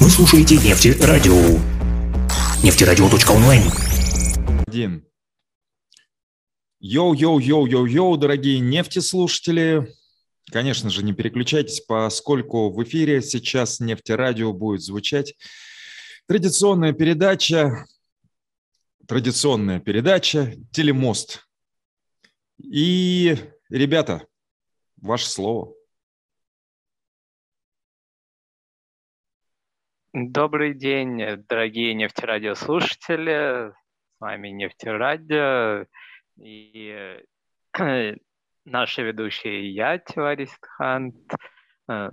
Вы слушаете Нефтерадио. Нефтерадио.онлайн. Один. Йоу-йоу-йоу-йоу-йоу, дорогие нефтеслушатели. Конечно же, не переключайтесь, поскольку в эфире сейчас Нефтерадио будет звучать традиционная передача, традиционная передача «Телемост». И, ребята, ваше слово. Добрый день, дорогие нефтерадиослушатели. С вами Нефтерадио и э, наши ведущие я, Тиварис Хант, э,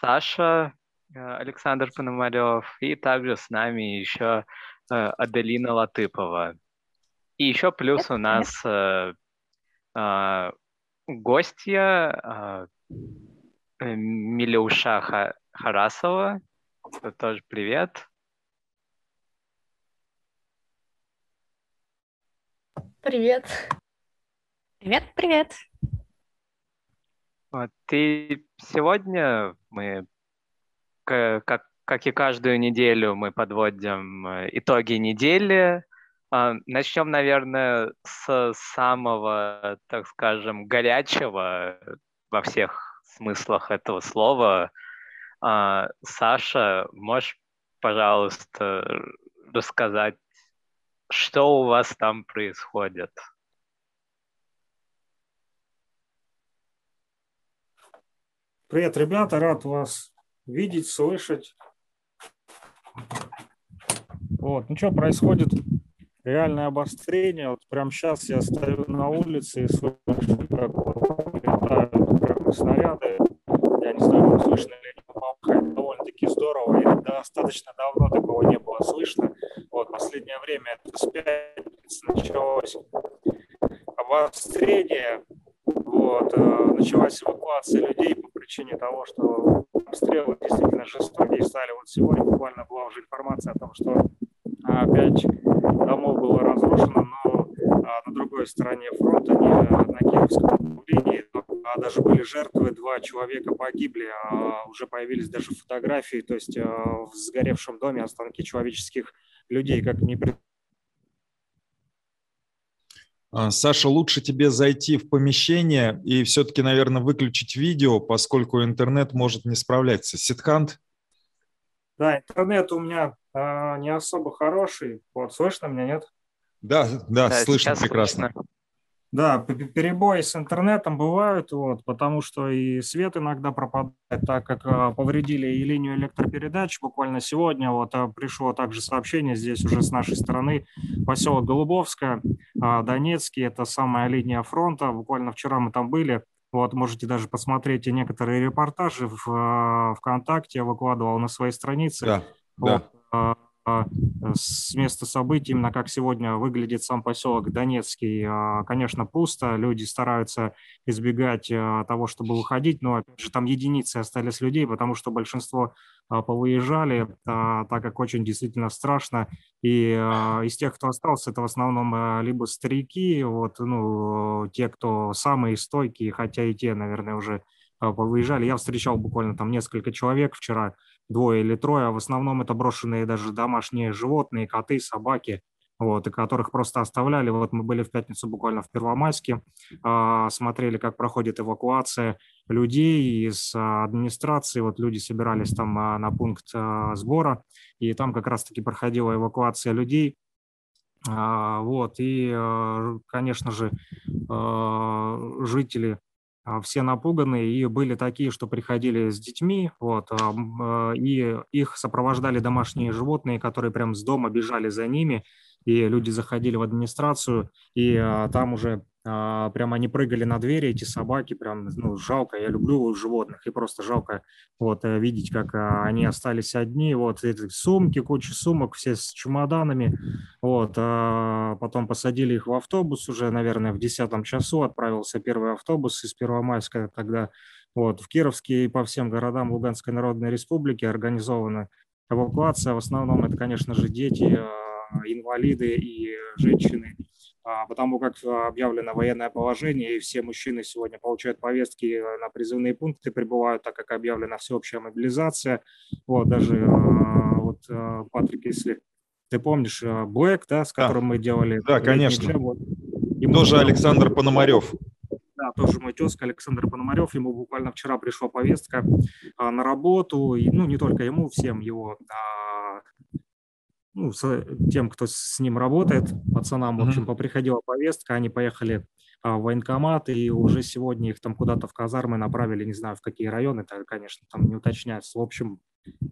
Саша э, Александр Пономарев и также с нами еще Аделина Латыпова. И еще плюс у нас гостья Милюша Харасова, тоже привет. Привет. Привет, привет. Вот, и сегодня мы, как, как и каждую неделю, мы подводим э, итоги недели. А, Начнем, наверное, с самого, так скажем, горячего во всех смыслах этого слова – а, Саша, можешь, пожалуйста, рассказать, что у вас там происходит? Привет, ребята, рад вас видеть, слышать. Вот, ну что происходит? Реальное обострение. Вот прямо сейчас я стою на улице и слышу, как летают снаряды. Я не знаю, слышно ли довольно-таки здорово, и достаточно давно такого не было слышно. Вот, последнее время это с пятницы началось обострение, вот, э, началась эвакуация людей по причине того, что обстрелы действительно жестокие стали. Вот сегодня буквально была уже информация о том, что опять домов было разрушено, но а, на другой стороне фронта, не на Киевском а даже были жертвы, два человека погибли, а уже появились даже фотографии, то есть а, в сгоревшем доме останки человеческих людей, как не а, Саша, лучше тебе зайти в помещение и все-таки, наверное, выключить видео, поскольку интернет может не справляться. Ситхант? Да, интернет у меня э, не особо хороший. Вот, слышно меня, нет? Да, да, да слышно прекрасно. Слышно. Да, перебои с интернетом бывают, вот, потому что и свет иногда пропадает, так как э, повредили и линию электропередач. Буквально сегодня вот э, пришло также сообщение здесь уже с нашей стороны, поселок Голубовская, э, Донецкий, это самая линия фронта. Буквально вчера мы там были, вот, можете даже посмотреть некоторые репортажи в ВКонтакте, я выкладывал на своей странице. Да, вот. да а, с места событий, именно как сегодня выглядит сам поселок Донецкий, а, конечно, пусто, люди стараются избегать а, того, чтобы выходить, но, опять же, там единицы остались людей, потому что большинство повыезжали, так как очень действительно страшно, и из тех, кто остался, это в основном либо старики, вот, ну, те, кто самые стойкие, хотя и те, наверное, уже повыезжали. Я встречал буквально там несколько человек вчера, двое или трое, а в основном это брошенные даже домашние животные, коты, собаки, вот, и которых просто оставляли. Вот мы были в пятницу буквально в Первомайске, э, смотрели, как проходит эвакуация людей из э, администрации. Вот люди собирались там э, на пункт сбора, и там как раз-таки проходила эвакуация людей. Вот, и, конечно же, жители а, все напуганы, и были такие, что приходили с детьми, вот, а, и их сопровождали домашние животные, которые прям с дома бежали за ними, и люди заходили в администрацию, и а, там уже а, прям они прыгали на двери, эти собаки, прям, ну, жалко, я люблю животных, и просто жалко вот э, видеть, как а, они остались одни, вот, эти сумки, куча сумок, все с чемоданами, вот, а потом посадили их в автобус уже, наверное, в десятом часу отправился первый автобус из Первомайска, тогда вот, в Кировске и по всем городам Луганской Народной Республики организована эвакуация, в основном это, конечно же, дети, а, инвалиды и женщины, потому как объявлено военное положение, и все мужчины сегодня получают повестки на призывные пункты, прибывают, так как объявлена всеобщая мобилизация. Вот даже вот Патрик, если ты помнишь Блэк, да, с которым да. мы делали... Да, конечно. Джем, вот, Тоже Александр Пономарев да, тоже мой тезка Александр Пономарев, ему буквально вчера пришла повестка а, на работу, и, ну, не только ему, всем его, а, ну, с, тем, кто с ним работает, пацанам, в общем, приходила повестка, они поехали а, в военкомат, и уже сегодня их там куда-то в казармы направили, не знаю, в какие районы, это, конечно, там не уточняется. В общем,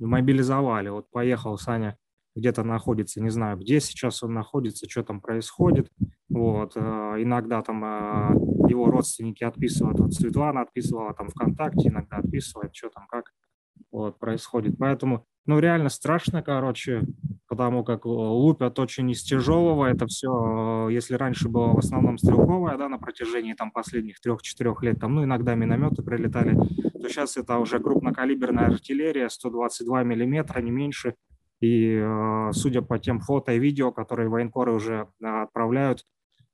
мобилизовали. Вот поехал Саня где-то находится, не знаю, где сейчас он находится, что там происходит. Вот. Э, иногда там э, его родственники отписывают, вот Светлана отписывала там ВКонтакте, иногда отписывает, что там, как вот, происходит. Поэтому, ну, реально страшно, короче, потому как лупят очень из тяжелого это все. Если раньше было в основном стрелковое, да, на протяжении там последних трех-четырех лет, там, ну, иногда минометы прилетали, то сейчас это уже крупнокалиберная артиллерия, 122 миллиметра, не меньше, и э, судя по тем фото и видео, которые военкоры уже э, отправляют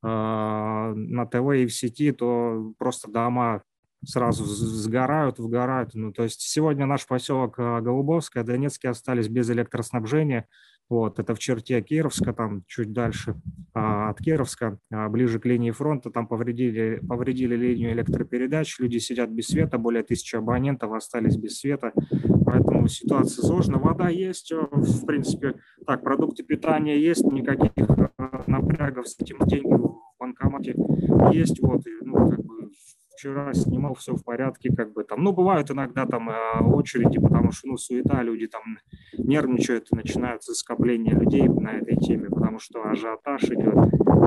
э, на ТВ и в сети, то просто дома сразу сгорают, выгорают. Ну, то есть сегодня наш поселок Голубовское, Донецкий остались без электроснабжения. Вот, это в черте Кировска, там чуть дальше а, от Кировска, а, ближе к линии фронта, там повредили, повредили линию электропередач, люди сидят без света, более тысячи абонентов остались без света, поэтому ситуация сложная. Вода есть, э, в принципе, так, продукты питания есть, никаких э, напрягов с этим деньги в банкомате есть, вот, ну, как бы вчера снимал, все в порядке, как бы там, ну, бывают иногда там э, очереди, потому что, ну, суета, люди там нервничают, и начинаются скопления людей на этой теме, потому что ажиотаж идет,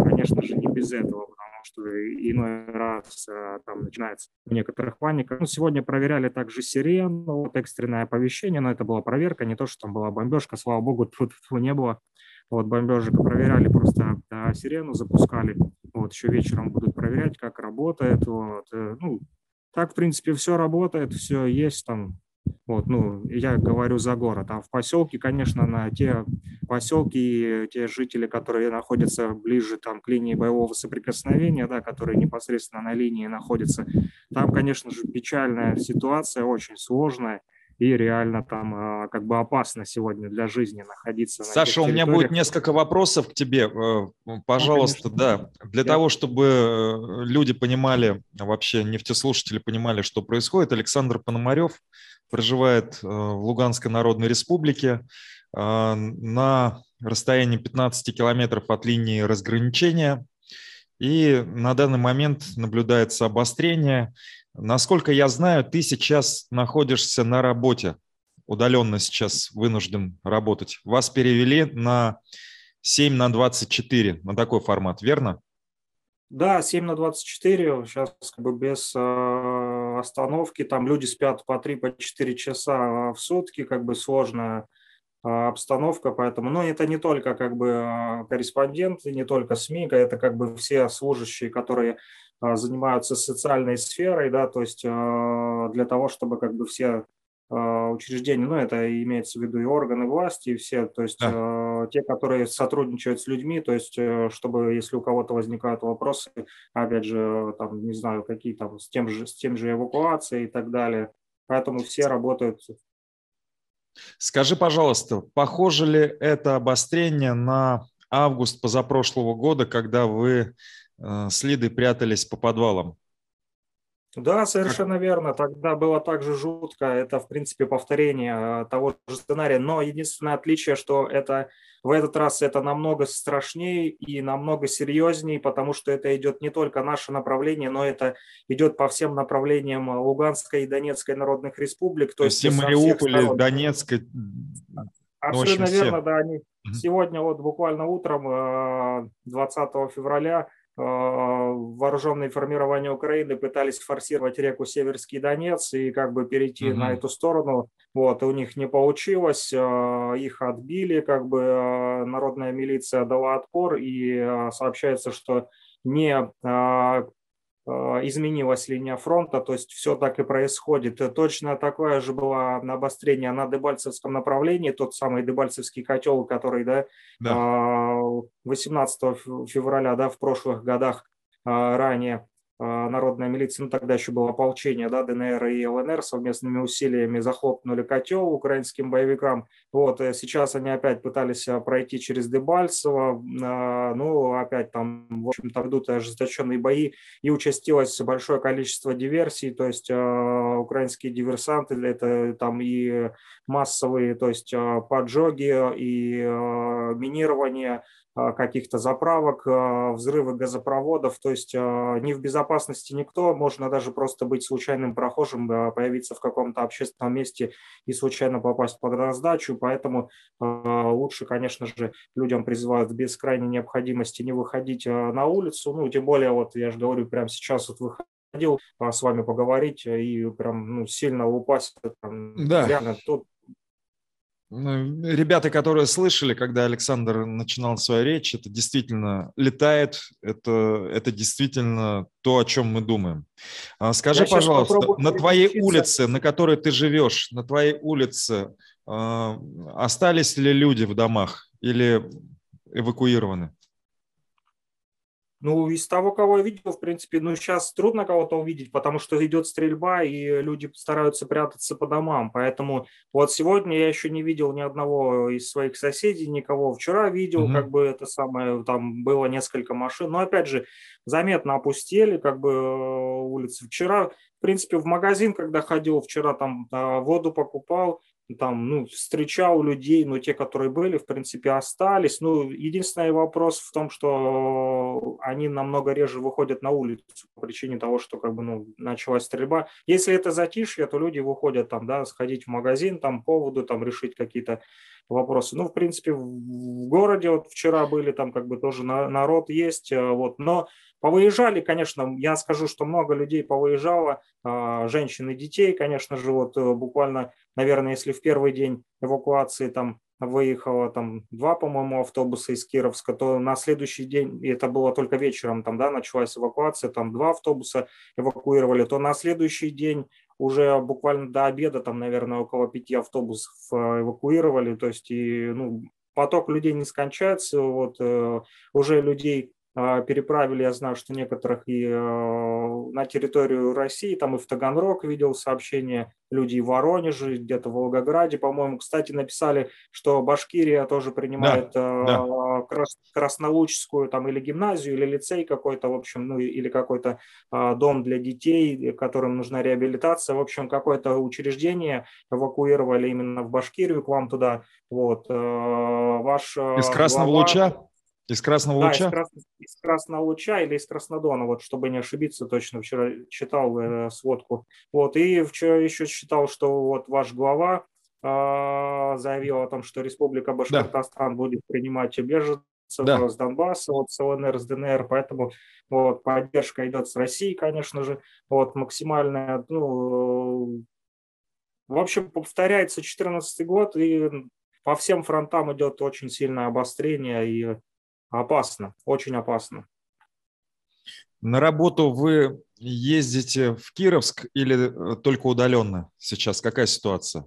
конечно же, не без этого, потому что иной раз э, там начинается у некоторых паника. Ну, сегодня проверяли также сирену, вот экстренное оповещение, но это была проверка, не то, что там была бомбежка, слава богу, тут не было вот бомбежек проверяли просто да, сирену, запускали. Вот еще вечером будут проверять, как работает. Вот. Э, ну, так, в принципе, все работает, все есть там. Вот, ну, я говорю за город. А в поселке, конечно, на те поселки, те жители, которые находятся ближе там, к линии боевого соприкосновения, да, которые непосредственно на линии находятся, там, конечно же, печальная ситуация, очень сложная и реально там а, как бы опасно сегодня для жизни находиться. Саша, у меня будет несколько вопросов к тебе. Э, пожалуйста, ну, да. Для Я... того, чтобы э, люди понимали, вообще нефтеслушатели понимали, что происходит, Александр Пономарев проживает э, в Луганской Народной Республике на расстоянии 15 километров от линии разграничения. И на данный момент наблюдается обострение Насколько я знаю, ты сейчас находишься на работе, удаленно сейчас вынужден работать. Вас перевели на 7 на 24, на такой формат, верно? Да, 7 на 24, сейчас как бы без э, остановки, там люди спят по 3, по 4 часа в сутки, как бы сложная э, обстановка, поэтому, но ну, это не только как бы э, корреспонденты, не только СМИ, это как бы все служащие, которые а, занимаются социальной сферой, да, то есть а, для того, чтобы как бы все а, учреждения, ну, это имеется в виду и органы власти, и все, то есть да. те, которые сотрудничают с людьми, то есть э, чтобы, если у кого-то возникают вопросы, опять же, там, не знаю, какие там, с тем же, с тем же эвакуацией и так далее, поэтому все работают. Скажи, пожалуйста, похоже ли это обострение на август позапрошлого года, когда вы Э, следы прятались по подвалам. Да, совершенно как? верно. Тогда было также жутко. Это, в принципе, повторение э, того же сценария. Но единственное отличие, что это в этот раз это намного страшнее и намного серьезнее, потому что это идет не только наше направление, но это идет по всем направлениям Луганской и Донецкой народных республик. То, есть и Мариуполь, Донецк. Абсолютно верно, да. Они сегодня вот буквально утром 20 э, февраля Э, вооруженные формирования Украины пытались форсировать реку Северский Донец и как бы перейти угу. на эту сторону. Вот, у них не получилось, э, их отбили, как бы э, народная милиция дала отпор, и сообщается, что не изменилась линия фронта, то есть все так и происходит. Точно такое же было обострение на Дебальцевском направлении, тот самый Дебальцевский котел, который да, да. 18 февраля да, в прошлых годах ранее народная милиция, ну тогда еще было ополчение, да, ДНР и ЛНР совместными усилиями захлопнули котел украинским боевикам. Вот, э, сейчас они опять пытались а, пройти через Дебальцево, ну, опять там, в общем-то, идут ожесточенные бои, и участилось большое количество диверсий, то есть украинские диверсанты, это там и массовые, то есть поджоги, и минирование, каких-то заправок, а, взрывы газопроводов, то есть а, не в безопасности никто, можно даже просто быть случайным прохожим, появиться в каком-то общественном месте и случайно попасть под раздачу, поэтому лучше, конечно же, людям призывают без крайней необходимости не выходить на улицу, ну, тем более, вот я же говорю, прямо сейчас вот выходил с вами поговорить и прям ну, сильно упасть. Там, да. Реально, тут ребята, которые слышали, когда Александр начинал свою речь, это действительно летает, это, это действительно то, о чем мы думаем. А, скажи, Я пожалуйста, на твоей улице, на которой ты живешь, на твоей улице э, остались ли люди в домах или эвакуированы? Ну, из того, кого я видел, в принципе, ну, сейчас трудно кого-то увидеть, потому что идет стрельба, и люди стараются прятаться по домам. Поэтому вот сегодня я еще не видел ни одного из своих соседей, никого. Вчера видел, mm-hmm. как бы это самое, там было несколько машин. Но, опять же, заметно опустели, как бы э, улицы. Вчера, в принципе, в магазин, когда ходил, вчера там а, воду покупал, там, ну, встречал людей, но те, которые были, в принципе, остались. Ну, единственный вопрос в том, что они намного реже выходят на улицу по причине того, что, как бы, ну, началась стрельба. Если это затишье, то люди выходят там, да, сходить в магазин, там, поводу, там, решить какие-то вопросы. Ну, в принципе, в городе вот вчера были, там, как бы, тоже народ есть, э, вот, но Повыезжали, конечно, я скажу, что много людей повыезжало, а, женщин и детей, конечно же, вот э, буквально, наверное, если в первый день эвакуации там выехало там два, по-моему, автобуса из Кировска, то на следующий день, и это было только вечером, там, да, началась эвакуация, там два автобуса эвакуировали, то на следующий день уже буквально до обеда, там, наверное, около пяти автобусов э, эвакуировали, то есть, и, ну, поток людей не скончается, вот, э, уже людей переправили, я знаю, что некоторых и э, на территорию России, там и в Таганрог видел сообщения, люди и в Воронеже, где-то в Волгограде, по-моему, кстати, написали, что Башкирия тоже принимает да, да. Крас, Краснолучскую там или гимназию, или лицей какой-то, в общем, ну или какой-то а, дом для детей, которым нужна реабилитация, в общем, какое-то учреждение эвакуировали именно в Башкирию, к вам туда, вот. Э, ваш э, Из Красного глава... Луча? Из Красного да, Луча? Из, Крас... из Красного Луча или из Краснодона, вот, чтобы не ошибиться, точно вчера читал э, сводку. Вот, и вчера еще читал, что вот ваш глава э, заявил о том, что Республика Башкортостан да. будет принимать беженцев да. с Донбасса, вот, с ЛНР, с ДНР, поэтому вот, поддержка идет с России, конечно же, вот, максимальная, ну, в общем, повторяется 2014 год, и по всем фронтам идет очень сильное обострение, и Опасно, очень опасно. На работу вы ездите в Кировск или э, только удаленно сейчас? Какая ситуация?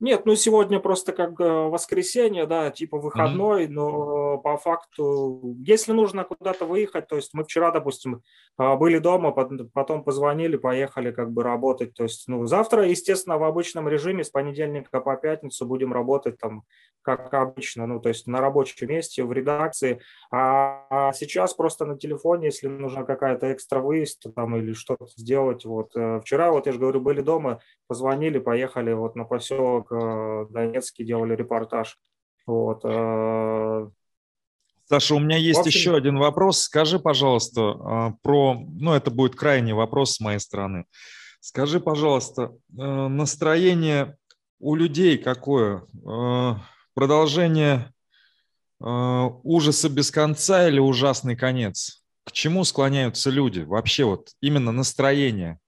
Нет, ну сегодня просто как э, воскресенье, да, типа выходной, mm-hmm. но по факту, если нужно куда-то выехать, то есть мы вчера, допустим, э, были дома, потом позвонили, поехали как бы работать, то есть, ну, завтра, естественно, в обычном режиме с понедельника по пятницу будем работать там, как обычно, ну, то есть на рабочем месте, в редакции, а сейчас просто на телефоне, если нужна какая-то экстра выезд там или что-то сделать, вот, э, вчера, вот я же говорю, были дома, позвонили, поехали вот на поселок э, Донецкий делали репортаж. Вот. Э, Саша, у меня есть общем... еще один вопрос. Скажи, пожалуйста, э, про, ну, это будет крайний вопрос с моей стороны. Скажи, пожалуйста, настроение у людей какое? Продолжение ужаса без конца или ужасный конец? К чему склоняются люди? Вообще вот именно настроение.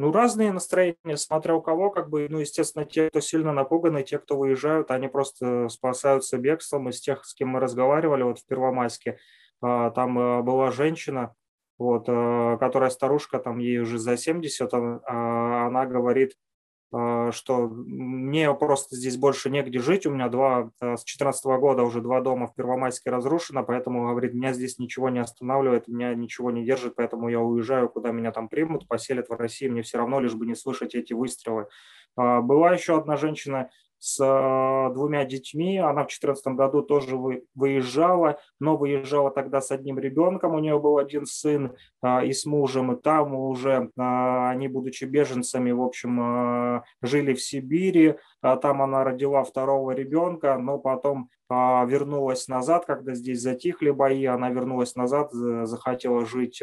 Ну, разные настроения, смотря у кого, как бы, ну, естественно, те, кто сильно напуганы, те, кто выезжают, они просто спасаются бегством. Из тех, с кем мы разговаривали, вот в Первомайске, а, там э, была женщина, вот, которая старушка, там ей уже за 70, она говорит, а, что мне просто здесь больше негде жить, у меня два, э, с 2014 года уже два дома в Первомайске разрушено, поэтому, говорит, меня здесь ничего не останавливает, меня ничего не держит, поэтому я уезжаю, куда меня там примут, поселят в России, мне все равно, лишь бы не слышать эти выстрелы. А, была еще одна женщина, с э, двумя детьми. Она в 2014 году тоже выезжала, но выезжала тогда с одним ребенком. У нее был один сын э, и с мужем, и там уже э, они, будучи беженцами, в общем, жили в Сибири. Там она родила второго ребенка, но потом вернулась назад, когда здесь затихли бои, она вернулась назад, захотела жить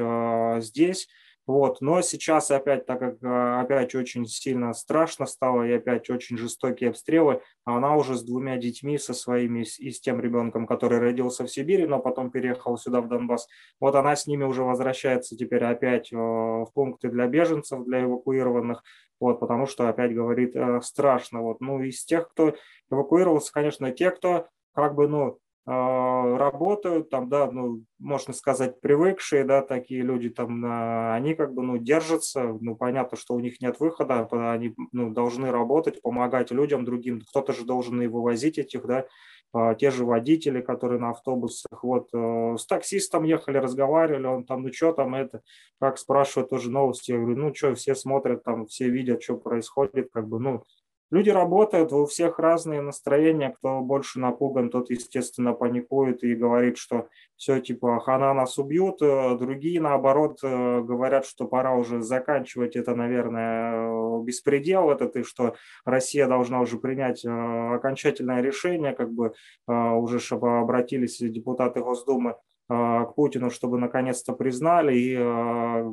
здесь вот. Но сейчас опять, так как э, опять очень сильно страшно стало и опять очень жестокие обстрелы, она уже с двумя детьми, со своими и с тем ребенком, который родился в Сибири, но потом переехал сюда, в Донбасс, вот она с ними уже возвращается теперь опять э, в пункты для беженцев, для эвакуированных, вот, потому что опять говорит э, страшно. Вот. Ну, из тех, кто эвакуировался, конечно, те, кто как бы, ну, а, работают, там, да, ну, можно сказать, привыкшие, да, такие люди, там, они как бы, ну, держатся, ну, понятно, что у них нет выхода, они, ну, должны работать, помогать людям другим, кто-то же должен и вывозить этих, да, а, те же водители, которые на автобусах, вот, э, с таксистом ехали, разговаривали, он там, ну, что там это, как спрашивают тоже новости, я говорю, ну, что, все смотрят, там, все видят, что происходит, как бы, ну, Люди работают, у всех разные настроения. Кто больше напуган, тот, естественно, паникует и говорит, что все, типа, хана нас убьют. Э, другие, наоборот, э, говорят, что пора уже заканчивать это, наверное, э, беспредел этот, и что Россия должна уже принять окончательное решение, как бы уже чтобы обратились депутаты Госдумы к Путину, чтобы наконец-то признали. И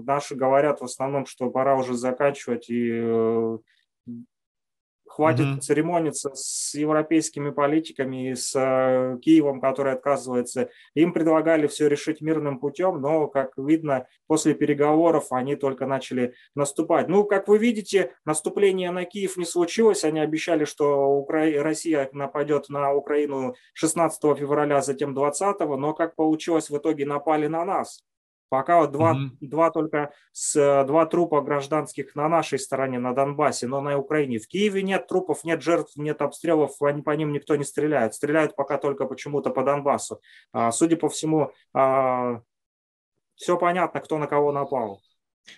наши говорят в основном, что пора уже заканчивать и Хватит mm-hmm. церемониться с европейскими политиками и с э, Киевом, который отказывается. Им предлагали все решить мирным путем, но, как видно, после переговоров они только начали наступать. Ну, как вы видите, наступление на Киев не случилось. Они обещали, что Укра... Россия нападет на Украину 16 февраля, затем 20, но как получилось, в итоге напали на нас. Пока вот два, mm-hmm. два только с, два трупа гражданских на нашей стороне, на Донбассе, но на Украине. В Киеве нет трупов, нет жертв, нет обстрелов, они, по ним никто не стреляет. Стреляют пока только почему-то по Донбассу. А, судя по всему, а, все понятно, кто на кого напал.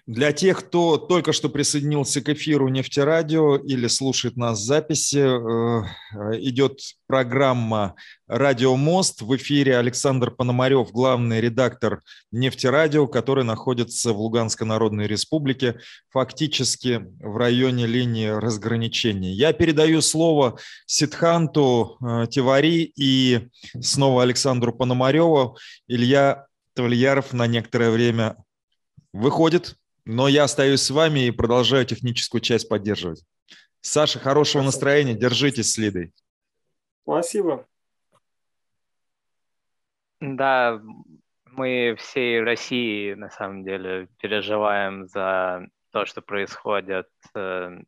Для тех, кто только что присоединился к эфиру Нефтерадио или слушает нас в записи, э, идет программа «Радио Мост». В эфире Александр Пономарев, главный редактор Нефтерадио, который находится в Луганской Народной Республике, фактически в районе линии разграничения. Я передаю слово Ситханту э, Тивари и снова Александру Пономареву. Илья Тавлияров на некоторое время выходит, но я остаюсь с вами и продолжаю техническую часть поддерживать. Саша, хорошего Спасибо. настроения, держитесь с Лидой. Спасибо. Да, мы всей России на самом деле переживаем за то, что происходит э,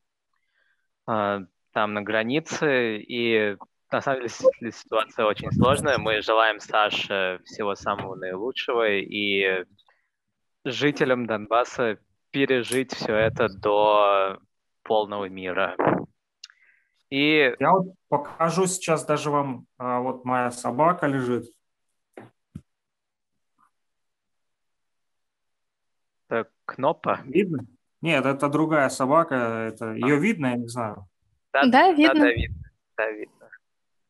э, там на границе, и на самом деле ситуация очень сложная. Мы желаем Саше всего самого наилучшего и жителям Донбасса пережить все это до полного мира. И... Я вот покажу сейчас даже вам, а, вот моя собака лежит. Это Кнопа? Видно? Нет, это другая собака, это ее а. видно, я не знаю. Да, да, видно. Да, видно. Да, видно.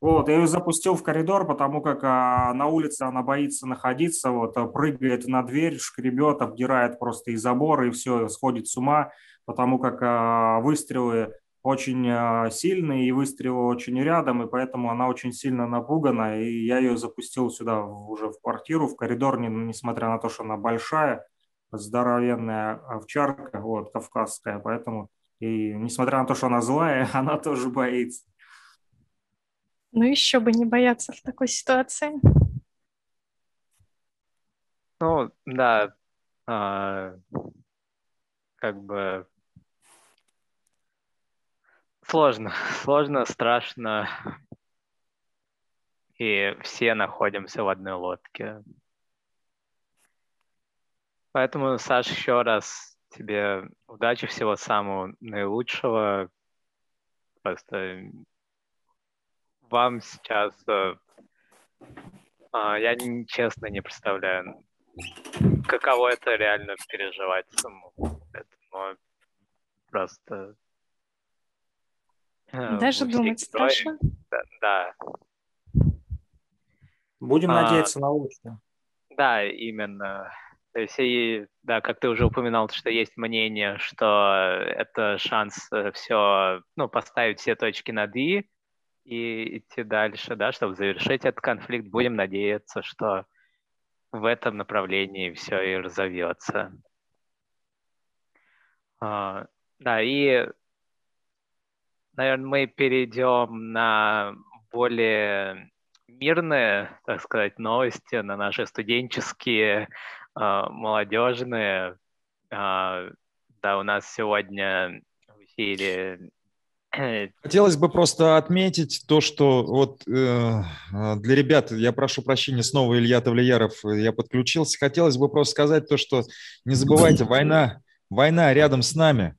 Вот, я ее запустил в коридор, потому как а, на улице она боится находиться, вот, а, прыгает на дверь, шкребет, обдирает просто и заборы, и все, сходит с ума, потому как а, выстрелы очень а, сильные, и выстрелы очень рядом, и поэтому она очень сильно напугана, и я ее запустил сюда уже в квартиру, в коридор, не, несмотря на то, что она большая, здоровенная овчарка, вот, кавказская, поэтому, и несмотря на то, что она злая, она тоже боится. Ну еще бы не бояться в такой ситуации. Ну, да, а, как бы сложно, сложно, страшно, и все находимся в одной лодке. Поэтому, Саш, еще раз тебе удачи, всего самого наилучшего. Просто вам сейчас э, а, я честно не представляю, каково это реально переживать самому. Поэтому просто... Э, Даже думать страшно? Да, да. Будем а, надеяться на лучшее. Да, именно. То есть, и, да, как ты уже упоминал, что есть мнение, что это шанс э, все, ну, поставить все точки над «и», и идти дальше, да, чтобы завершить этот конфликт. Будем надеяться, что в этом направлении все и разовьется. А, да, и, наверное, мы перейдем на более мирные, так сказать, новости, на наши студенческие, а, молодежные. А, да, у нас сегодня в эфире Хотелось бы просто отметить то, что вот э, для ребят, я прошу прощения, снова Илья Тавлияров, я подключился. Хотелось бы просто сказать то, что не забывайте, война, война рядом с нами.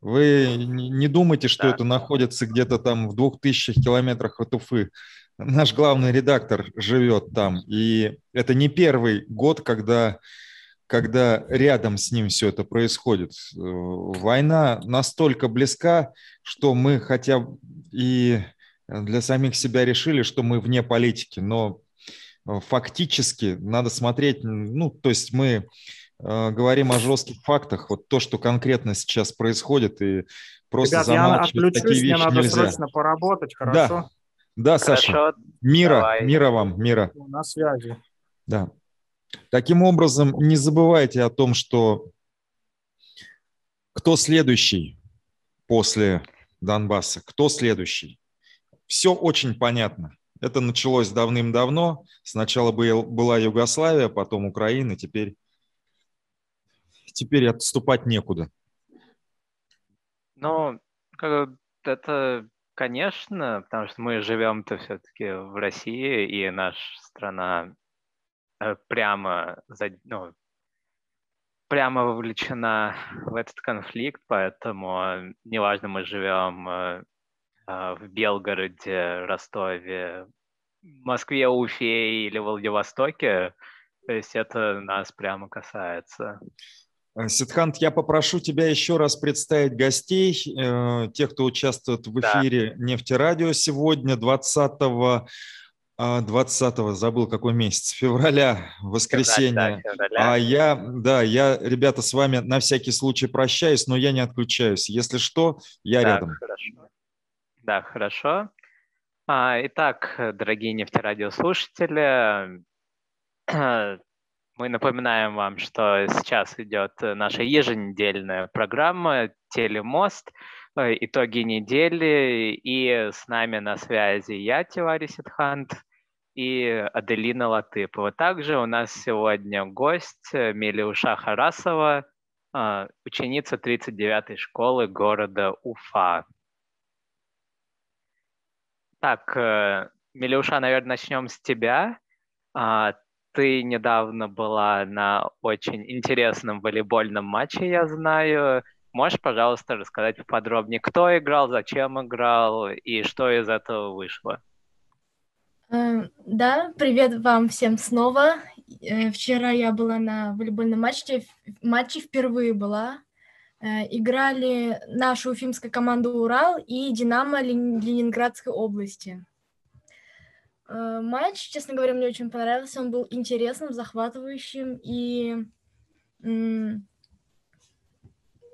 Вы не думайте, что это находится где-то там в двух тысячах километрах от Уфы. Наш главный редактор живет там. И это не первый год, когда когда рядом с ним все это происходит. Э, война настолько близка, что мы хотя и для самих себя решили, что мы вне политики, но э, фактически надо смотреть, ну, то есть мы э, говорим о жестких фактах, вот то, что конкретно сейчас происходит, и просто Ребят, замалчивать я такие вещи мне надо нельзя. срочно поработать, хорошо? Да, да Саша, Хорошо, мира, давай. мира вам, мира. На связи. Да. Таким образом, не забывайте о том, что кто следующий после Донбасса, кто следующий. Все очень понятно. Это началось давным-давно. Сначала была Югославия, потом Украина, теперь, теперь отступать некуда. Ну, это, конечно, потому что мы живем-то все-таки в России, и наша страна Э, прямо, ну, прямо вовлечена в этот конфликт, поэтому неважно, мы живем э, э, в Белгороде, Ростове, Москве, Уфе или Владивостоке, то есть это нас прямо касается. Сидхант, я попрошу тебя еще раз представить гостей, тех, кто участвует в эфире да. «Нефтерадио» сегодня, 20 20-го, а, забыл какой месяц, февраля, воскресенье. Февраль, да, февраля. А я, да, я, ребята, с вами на всякий случай прощаюсь, но я не отключаюсь. Если что, я да, рядом. Хорошо. Да, хорошо. А, итак, дорогие нефтерадиослушатели, мы напоминаем вам, что сейчас идет наша еженедельная программа «Телемост», э, итоги недели, и с нами на связи я, Тивари Сидхант, и Аделина Латыпова. Также у нас сегодня гость Мелиуша Харасова, а, ученица 39-й школы города Уфа. Так, э, Мелиуша, наверное, начнем с тебя. А, ты недавно была на очень интересном волейбольном матче, я знаю. Можешь, пожалуйста, рассказать подробнее, кто играл, зачем играл и что из этого вышло? Эм, да, привет вам всем снова. Э, вчера я была на волейбольном матче, матче впервые была. Э, играли наша уфимская команда «Урал» и «Динамо» Ленинградской области. Э, матч, честно говоря, мне очень понравился. Он был интересным, захватывающим и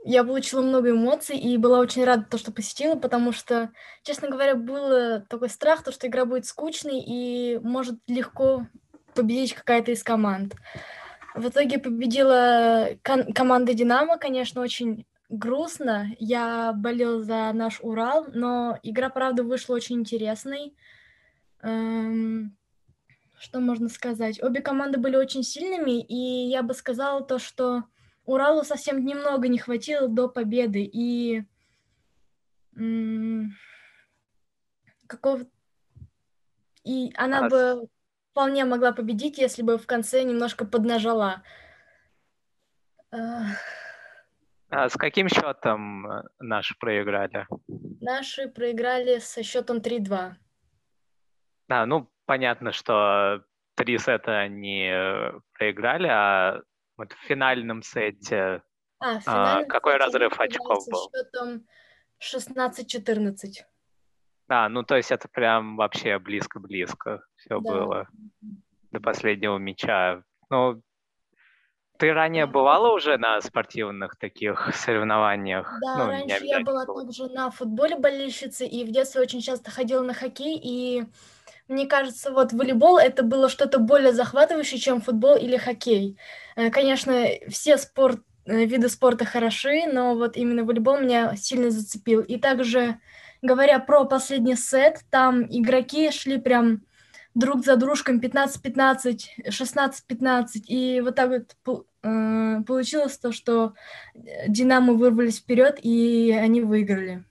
я получила много эмоций и была очень рада, то, что посетила, потому что, честно говоря, был такой страх, то, что игра будет скучной и может легко победить какая-то из команд. В итоге победила кон- команда «Динамо», конечно, очень грустно. Я болел за наш Урал, но игра, правда, вышла очень интересной. Эм, что можно сказать? Обе команды были очень сильными, и я бы сказала то, что Уралу совсем немного не хватило до победы, и какого и она а... бы вполне могла победить, если бы в конце немножко поднажала. А с каким счетом э, наши проиграли? Наши проиграли со счетом 3-2. А, ну, понятно, что три сета они э, проиграли, а вот в финальном сете а, в финальном а, какой сете разрыв очков был? счетом 16-14. А, ну то есть это прям вообще близко-близко все Да. было до последнего мяча. Ну, ты ранее бывала уже на спортивных таких соревнованиях? Да, ну, раньше я была было. также на футболе болельщицей, и в детстве очень часто ходила на хоккей, и мне кажется, вот волейбол это было что-то более захватывающее, чем футбол или хоккей. Э, Конечно, все спорт, э, виды спорта хороши, но вот именно волейбол меня сильно зацепил. И также, говоря про последний сет, там игроки шли прям друг за дружком 15-15, 16-15, и вот так вот э, получилось то, что Динамо вырвались вперед, и они выиграли.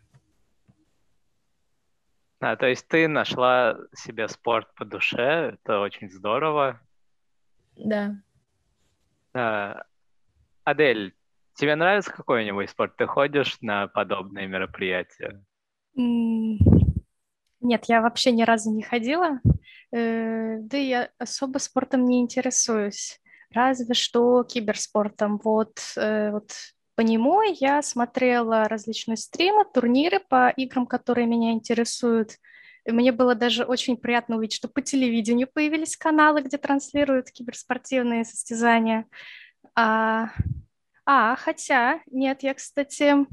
А, то есть ты нашла себе спорт по душе, это очень здорово. Да. А, Адель, тебе нравится какой-нибудь спорт? Ты ходишь на подобные мероприятия? Нет, я вообще ни разу не ходила. Э, Да и я особо спортом не интересуюсь. Разве что киберспортом. Вот, э, вот по нему я смотрела различные стримы, турниры по играм, которые меня интересуют. И мне было даже очень приятно увидеть, что по телевидению появились каналы, где транслируют киберспортивные состязания. А, а, хотя, нет, я, кстати,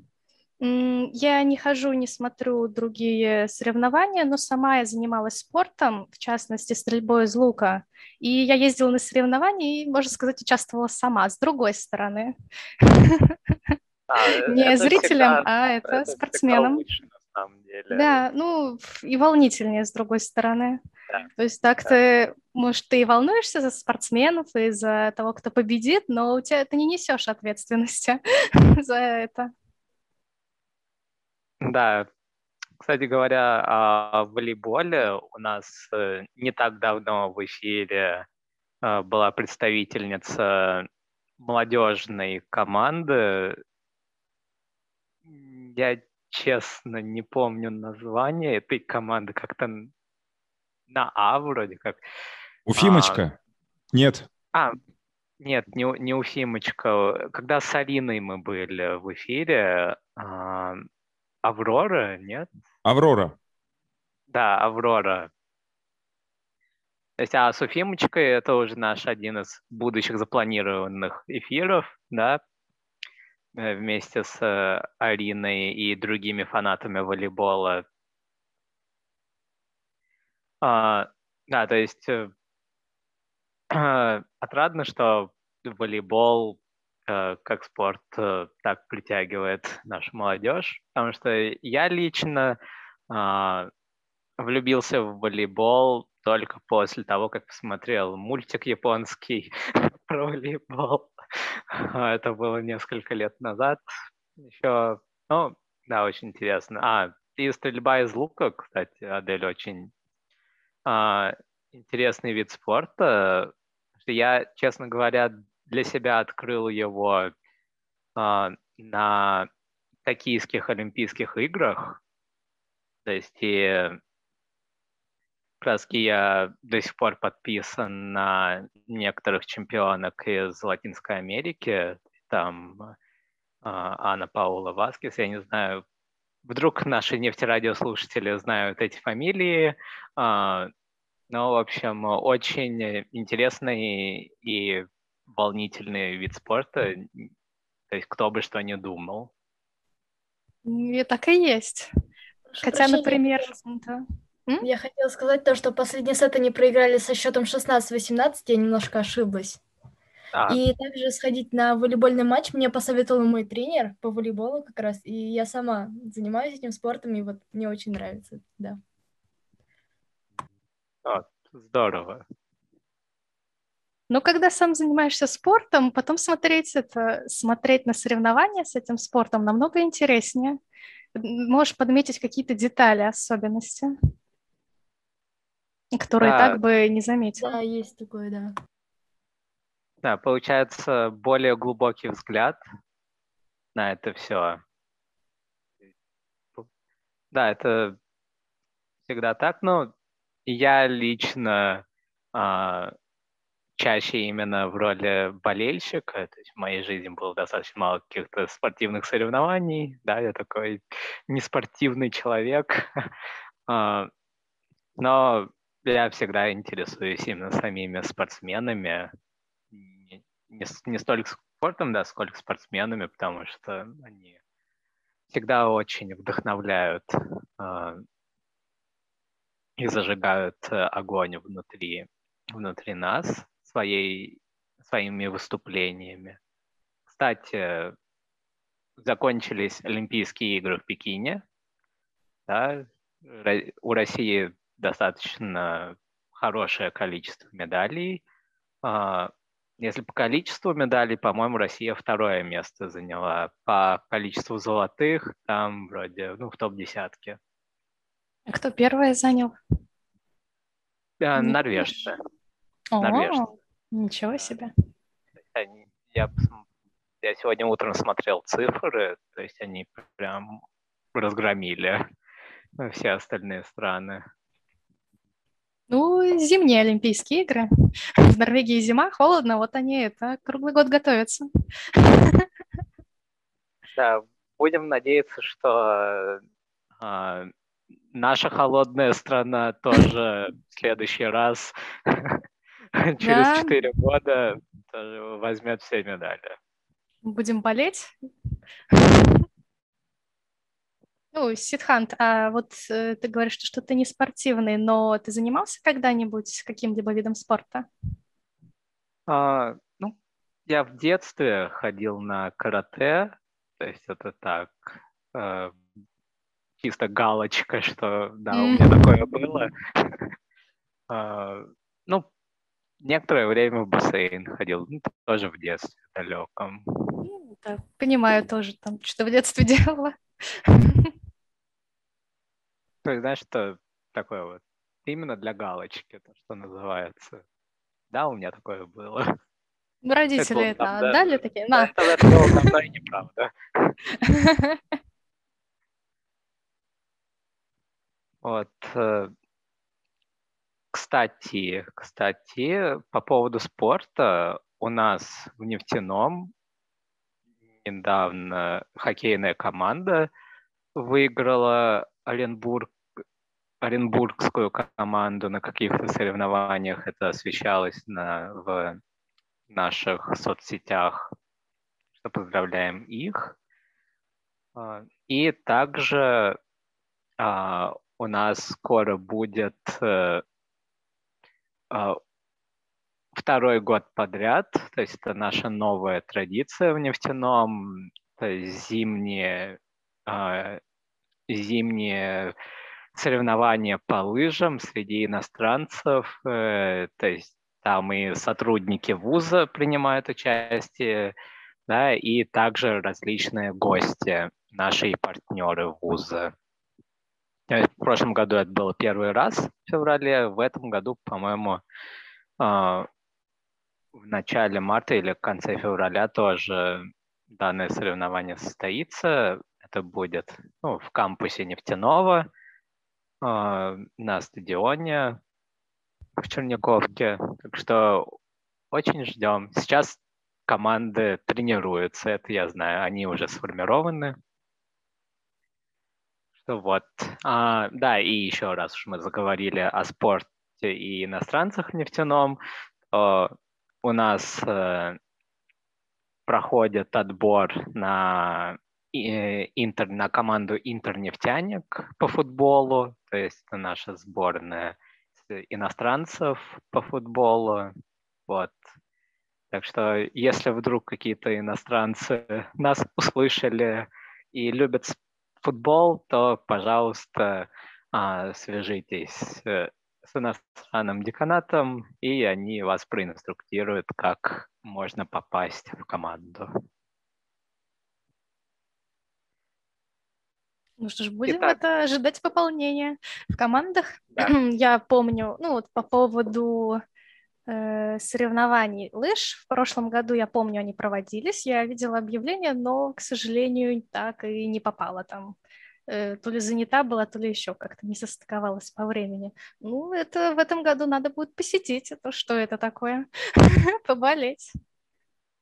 я не хожу, не смотрю другие соревнования, но сама я занималась спортом, в частности, стрельбой из лука. И я ездила на соревнования и, можно сказать, участвовала сама, с другой стороны. А, Не это зрителем, всегда- а это это всегда спортсменом. лучше, на самом деле. Да, ну и волнительнее с другой стороны. Да. То есть так ты, может, ты и волнуешься за спортсменов и за того, кто победит, но у тебя ты не несешь ответственности за это. Да, кстати говоря, о волейболе у нас э, не так давно в эфире э, была представительница молодежной команды. Я честно не помню название этой команды, как-то на А вроде как. Уфимочка? Нет. А, нет, не, у- не Уфимочка. Когда с Ариной мы были в эфире, а, Аврора, нет? Аврора. Да, Аврора. То есть, а с Уфимочкой это уже наш один из будущих запланированных эфиров, да, э, вместе с э, Ариной и другими фанатами волейбола. А, да, то есть э, отрадно, что волейбол как спорт э, так притягивает нашу молодежь, потому что я лично а, влюбился в волейбол только после того, как посмотрел мультик японский про волейбол. А, Это было несколько лет назад. Еще, ну, да, очень интересно. А, и стрельба из лука, кстати, Адель, очень а, интересный вид спорта. Я, честно говоря, для себя открыл его а, на токийских Олимпийских играх. То есть и как я до сих пор подписан на некоторых чемпионок из Латинской Америки. Там а, Анна Паула Васкес, я не знаю, вдруг наши нефтерадиослушатели знают эти фамилии. А, ну, в общем, очень интересный и волнительный вид спорта. То есть кто бы что ни думал. И так и есть. Прошу Хотя, прощения, например, я хотела- да. Я хотела сказать то, что последний сет они проиграли со счетом 16-18, я немножко ошиблась. А, И также сходить на волейбольный матч мне посоветовал мой тренер по волейболу как раз, и я сама занимаюсь этим спортом, и вот мне очень нравится, да. вот, здорово. Но когда сам занимаешься спортом, потом смотреть это, смотреть на соревнования с этим спортом намного интереснее. Можешь подметить какие-то детали, особенности, которые Да. так бы не заметил. Да, есть такое, да. Да, получается более глубокий взгляд на это все. Да, это всегда так, но я лично а, чаще именно в роли болельщика. То есть в моей жизни было достаточно мало каких-то спортивных соревнований. Да, я такой неспортивный человек. А, но я всегда интересуюсь именно самими спортсменами. Не, не столько спортом, да, сколько спортсменами, потому что они всегда очень вдохновляют э, и зажигают огонь внутри, внутри нас своей, своими выступлениями. Кстати, закончились Олимпийские игры в Пекине. Да? У России достаточно хорошее количество медалей. А, если по количеству медалей, по-моему, Россия второе место заняла. По количеству золотых там вроде ну, в топ-десятке. А кто первое занял? Норвежцы. Норвежцы. Ничего себе. Они, я, я сегодня утром смотрел цифры, то есть они прям разгромили все остальные страны. Ну, зимние Олимпийские игры. В Норвегии зима, холодно, вот они это круглый год готовятся. Да, будем надеяться, что э, наша холодная страна тоже в следующий раз через четыре года возьмет все медали. Будем болеть. Ну, Сидхант, а вот э, ты говоришь, что ты не спортивный, но ты занимался когда-нибудь каким-либо видом спорта? А, ну, я в детстве ходил на карате, то есть это так, э, чисто галочка, что да, у меня такое было. А, ну, некоторое время в бассейн ходил, ну, тоже в детстве далеком. Ну, да, понимаю тоже, там что в детстве делала. То есть, знаешь, что такое вот именно для галочки, то, что называется. Да, у меня такое было. Ну, родители это, это отдали такие? На. Это, это было давно и неправда. Вот. Кстати, кстати, по поводу спорта, у нас в нефтяном недавно хоккейная команда выиграла Оренбург, Оренбургскую команду на каких-то соревнованиях. Это освещалось на, в наших соцсетях. Что поздравляем их. А, и также а, у нас скоро будет э, второй год подряд, то есть это наша новая традиция в нефтяном, то есть зимние, а, зимние соревнования по лыжам среди иностранцев, э, то есть там и сотрудники вуза принимают участие, да, и также различные гости, наши партнеры вуза. В прошлом году это было первый раз в феврале, в этом году, по-моему, а, в начале марта или в конце февраля тоже данное соревнование состоится. Это будет ну, в кампусе Нефтяного, а, на стадионе в Черняковке. Так что очень ждем. Сейчас команды тренируются, это я знаю, они уже сформированы. Вот. А, да, и еще раз уж мы заговорили о спорте и иностранцах нефтяном, то у нас э, проходит отбор на, э, интер, на команду «Интернефтяник» по футболу, то есть это наша сборная иностранцев по футболу. Вот. Так что если вдруг какие-то иностранцы нас услышали и любят футбол, то, пожалуйста, а, свяжитесь э, с иностранным деканатом, и они вас проинструктируют, как можно попасть в команду. Ну что ж, будем Итак. это ожидать пополнения в командах. Да. Я помню, ну вот по поводу соревнований лыж. В прошлом году, я помню, они проводились. Я видела объявление, но, к сожалению, так и не попала там. Э, то ли занята была, то ли еще как-то не состыковалась по времени. Ну, это в этом году надо будет посетить. Это что это такое? Поболеть.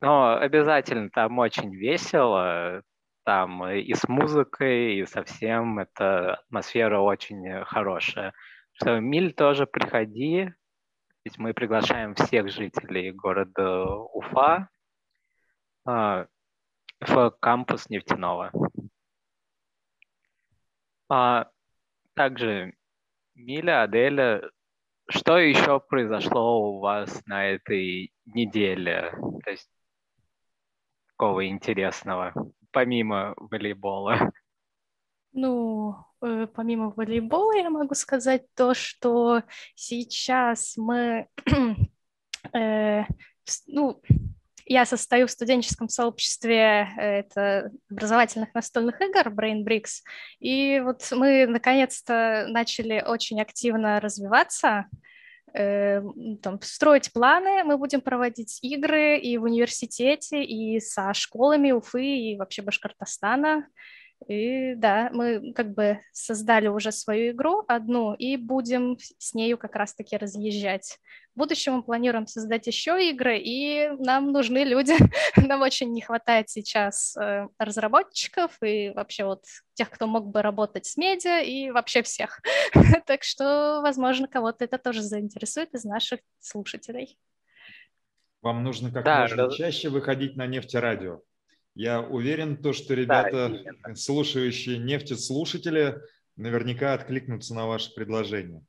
Ну, обязательно, там очень весело, там и с музыкой, и со всем, это атмосфера очень хорошая. Что, Миль, тоже приходи, ведь мы приглашаем всех жителей города Уфа а, в кампус Нефтяного. А, также, Миля, Аделя, что еще произошло у вас на этой неделе? То есть такого интересного, помимо волейбола? Ну, помимо волейбола я могу сказать то, что сейчас мы, э, ну, я состою в студенческом сообществе э, это образовательных настольных игр Brain Bricks, и вот мы наконец-то начали очень активно развиваться, э, там, строить планы, мы будем проводить игры и в университете, и со школами Уфы, и вообще Башкортостана. И да, мы как бы создали уже свою игру одну и будем с нею как раз-таки разъезжать. В будущем мы планируем создать еще игры, и нам нужны люди. нам очень не хватает сейчас э, разработчиков и вообще вот тех, кто мог бы работать с медиа, и вообще всех. так что, возможно, кого-то это тоже заинтересует из наших слушателей. Вам нужно как да, можно раз... чаще выходить на нефтерадио. Я уверен, то, что ребята, да, слушающие нефтеслушатели, наверняка откликнутся на ваше предложение.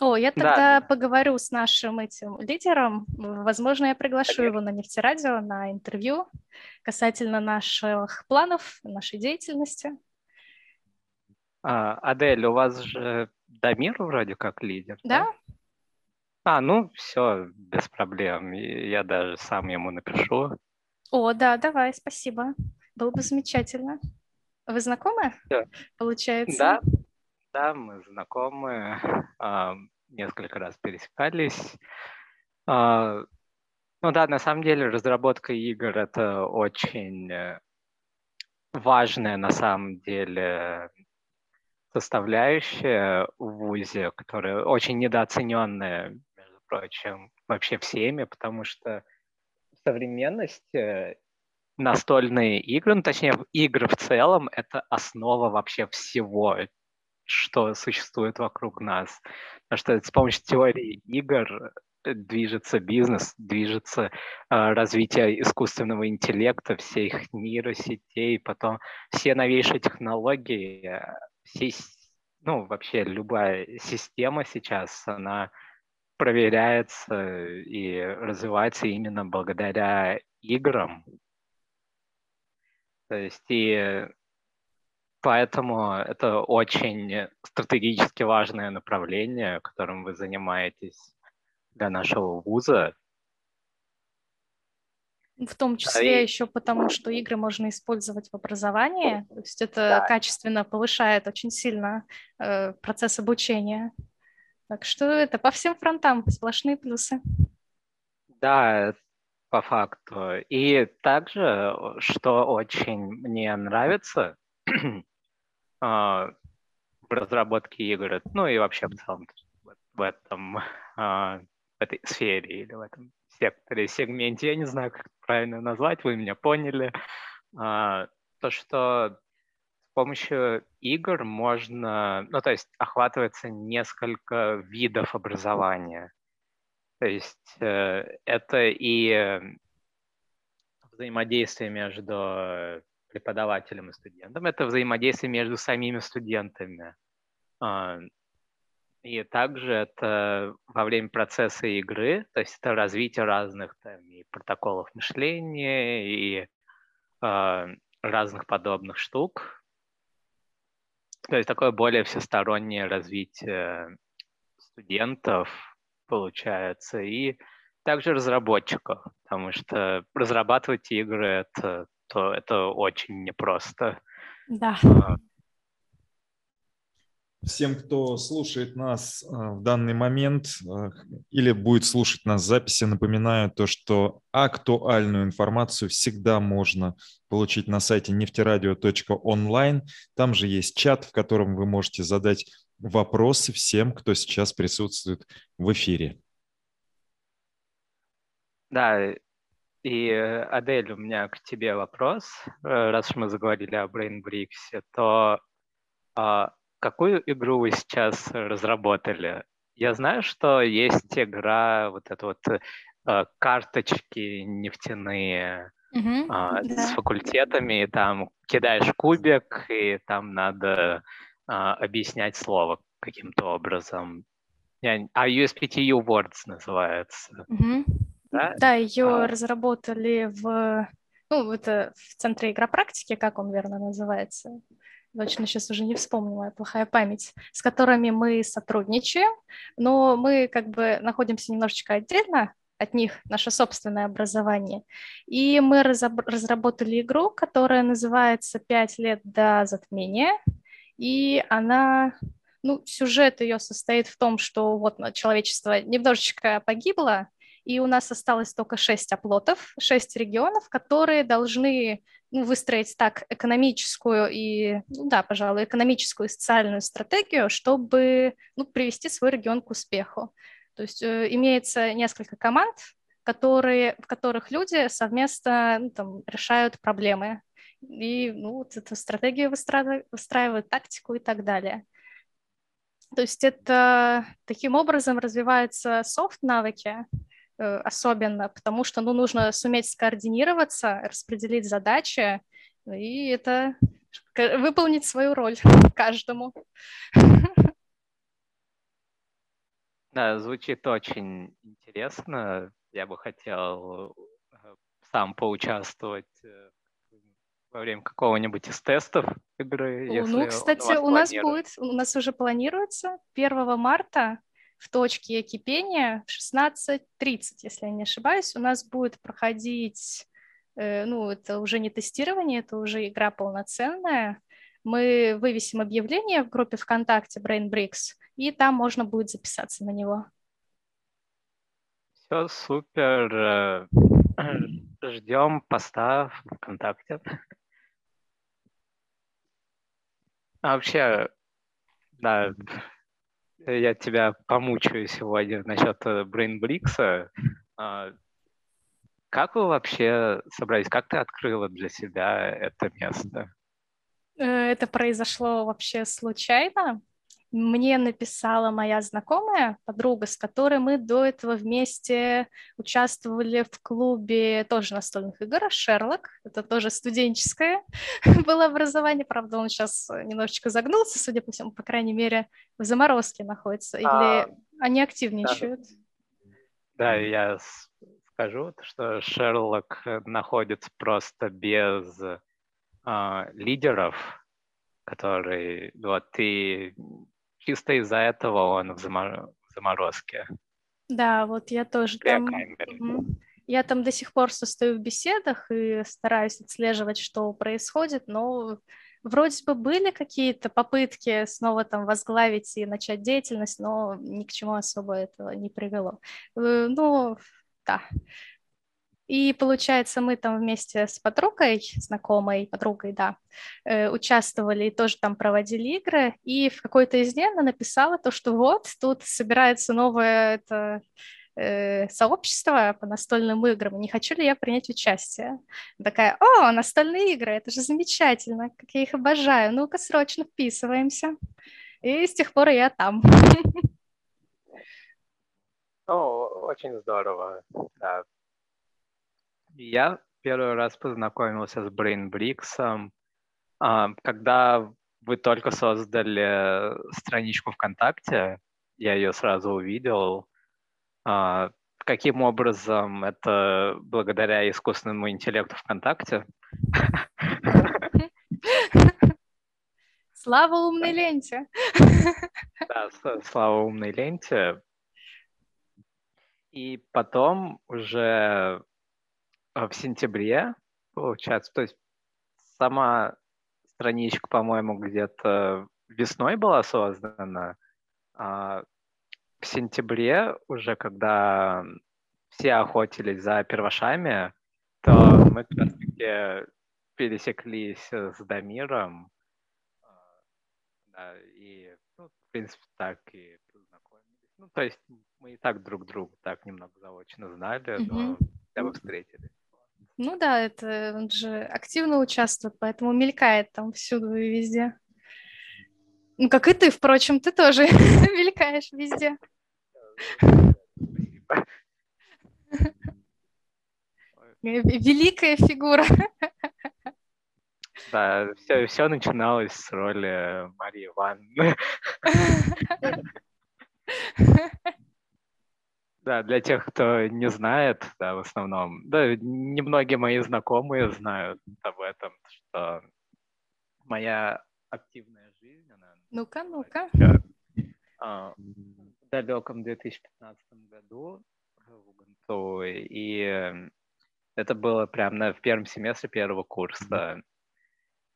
О, я тогда да. поговорю с нашим этим лидером. Возможно, я приглашу Конечно. его на нефтерадио на интервью касательно наших планов, нашей деятельности. А, Адель, у вас же Дамир вроде как лидер. Да, да? А, ну все, без проблем. Я даже сам ему напишу. О, да, давай, спасибо. Было бы замечательно. Вы знакомы? Да. Получается? Да, да, мы знакомы. А, несколько раз пересекались. А, ну да, на самом деле разработка игр это очень э, важная на самом деле составляющая в ВУЗе, которая очень недооцененная прочим, вообще всеми, потому что в современности настольные игры, ну, точнее, игры в целом, это основа вообще всего, что существует вокруг нас. Потому что с помощью теории игр э, движется бизнес, движется э, развитие искусственного интеллекта, всех нейросетей, потом все новейшие технологии, э, все, ну, вообще любая система сейчас, она проверяется и развивается именно благодаря играм. То есть и поэтому это очень стратегически важное направление, которым вы занимаетесь для нашего вуза. В том числе и... еще потому, что игры можно использовать в образовании, то есть это да. качественно повышает очень сильно э, процесс обучения. Так что это по всем фронтам сплошные плюсы. Да, по факту. И также, что очень мне нравится а, в разработке игр, ну и вообще в целом в этом а, в этой сфере или в этом секторе, сегменте, я не знаю, как правильно назвать, вы меня поняли, а, то, что помощью игр можно, ну, то есть охватывается несколько видов образования. То есть э, это и взаимодействие между преподавателем и студентом, это взаимодействие между самими студентами. Э, и также это во время процесса игры, то есть это развитие разных там, и протоколов мышления, и э, разных подобных штук, то есть такое более всестороннее развитие студентов получается и также разработчиков, потому что разрабатывать игры это, то, это очень непросто. Да. Всем, кто слушает нас э, в данный момент э, или будет слушать нас в записи, напоминаю то, что актуальную информацию всегда можно получить на сайте нефтерадио.онлайн. Там же есть чат, в котором вы можете задать вопросы всем, кто сейчас присутствует в эфире. Да, и, э, Адель, у меня к тебе вопрос. Раз уж мы заговорили о BrainBricks, то а, какую игру вы сейчас разработали? Я знаю, что есть игра, вот это вот э, карточки нефтяные Мгм, а, да. с факультетами, и там кидаешь кубик, и там надо а, объяснять слово каким-то образом. А USPTU Words называется, Мгм. да? Да, ее А. разработали в, ну, это в центре игропрактики, как он верно называется. Точно сейчас уже не вспомню, плохая память, с которыми мы сотрудничаем, но мы как бы находимся немножечко отдельно от них, наше собственное образование. И мы разработали игру, которая называется «Пять лет до затмения», и она, ну, сюжет ее состоит в том, что вот ну, человечество немножечко погибло, и у нас осталось только шесть оплотов, шесть регионов, которые должны ну, выстроить так экономическую и, ну да, пожалуй, экономическую и социальную стратегию, чтобы ну, привести свой регион к успеху. То есть э, имеется несколько команд, которые, в которых люди совместно ну, там, решают проблемы. И ну, вот эту стратегию выстраивают, выстраивают, тактику и так далее. То есть это таким образом развиваются софт-навыки, особенно, потому что ну, нужно суметь скоординироваться, распределить задачи, и это выполнить свою роль каждому. Да, звучит очень интересно. Я бы хотел э, сам поучаствовать э, во время какого-нибудь из тестов игры. Ну, кстати, вас у нас будет, у нас уже планируется 1 марта в точке кипения в 16.30, если я не ошибаюсь, у нас будет проходить, э, ну, это уже не тестирование, это уже игра полноценная. Мы вывесим объявление в группе ВКонтакте BrainBricks, и там можно будет записаться на него. Все супер. э, Ждем поста ВКонтакте. А вообще, да, я тебя помучаю сегодня насчет э, BrainBricks. А, Как вы вообще собрались? Как ты открыла для себя это место? Э, Это произошло вообще случайно. Мне написала моя знакомая, подруга, с которой мы до этого вместе участвовали в клубе тоже настольных игр «Шерлок». Это тоже студенческое было образование. Правда, он сейчас немножечко загнулся, судя по всему, по крайней мере, в заморозке находится. Или А, они активничают. Да, я с- скажу, что Шерлок э, находится просто без а, лидеров, которые вот и чисто из-за этого он в замор- в заморозке. Да, вот я тоже там... Я там до сих пор состою в беседах и стараюсь отслеживать, что происходит, но вроде бы были какие-то попытки снова там возглавить и начать деятельность, но ни к чему особо этого не привело. Э, Ну, да. И получается, мы там вместе с подругой, знакомой подругой, да, э, участвовали и тоже там проводили игры. И в какой-то из дней она написала то, что вот тут собирается новое это, э, сообщество по настольным играм. Не хочу ли я принять участие? Такая, о, настольные игры, это же замечательно, как я их обожаю. Ну-ка, срочно вписываемся. И с тех пор я там. О, очень здорово, да. Я первый раз познакомился с BrainBricks, а, когда вы только создали страничку ВКонтакте, я ее сразу увидел. А, Каким образом это благодаря искусственному интеллекту ВКонтакте? Слава умной ленте! Да, слава умной ленте. И потом уже э, в сентябре, получается, то есть сама страничка, по-моему, где-то весной была создана. А в сентябре уже, когда все охотились за первошами, то мы как раз-таки пересеклись с Дамиром. А, да, и, ну, в принципе, так и познакомились. Ну, то есть мы и так друг друга так немного заочно знали, но хотя бы встретились. Ну да, это он же активно участвует, поэтому мелькает там всюду и везде. Ну, как и ты, впрочем, ты тоже мелькаешь везде. Великая фигура. Да, все, все начиналось с роли Марии Ивановны. Да, для тех, кто не знает, да, в основном, да, немногие мои знакомые знают об этом, что моя активная жизнь, она... Ну-ка, ну-ка. А, в далеком 2015 году в Уганту, и это было прямо на, в первом семестре первого курса.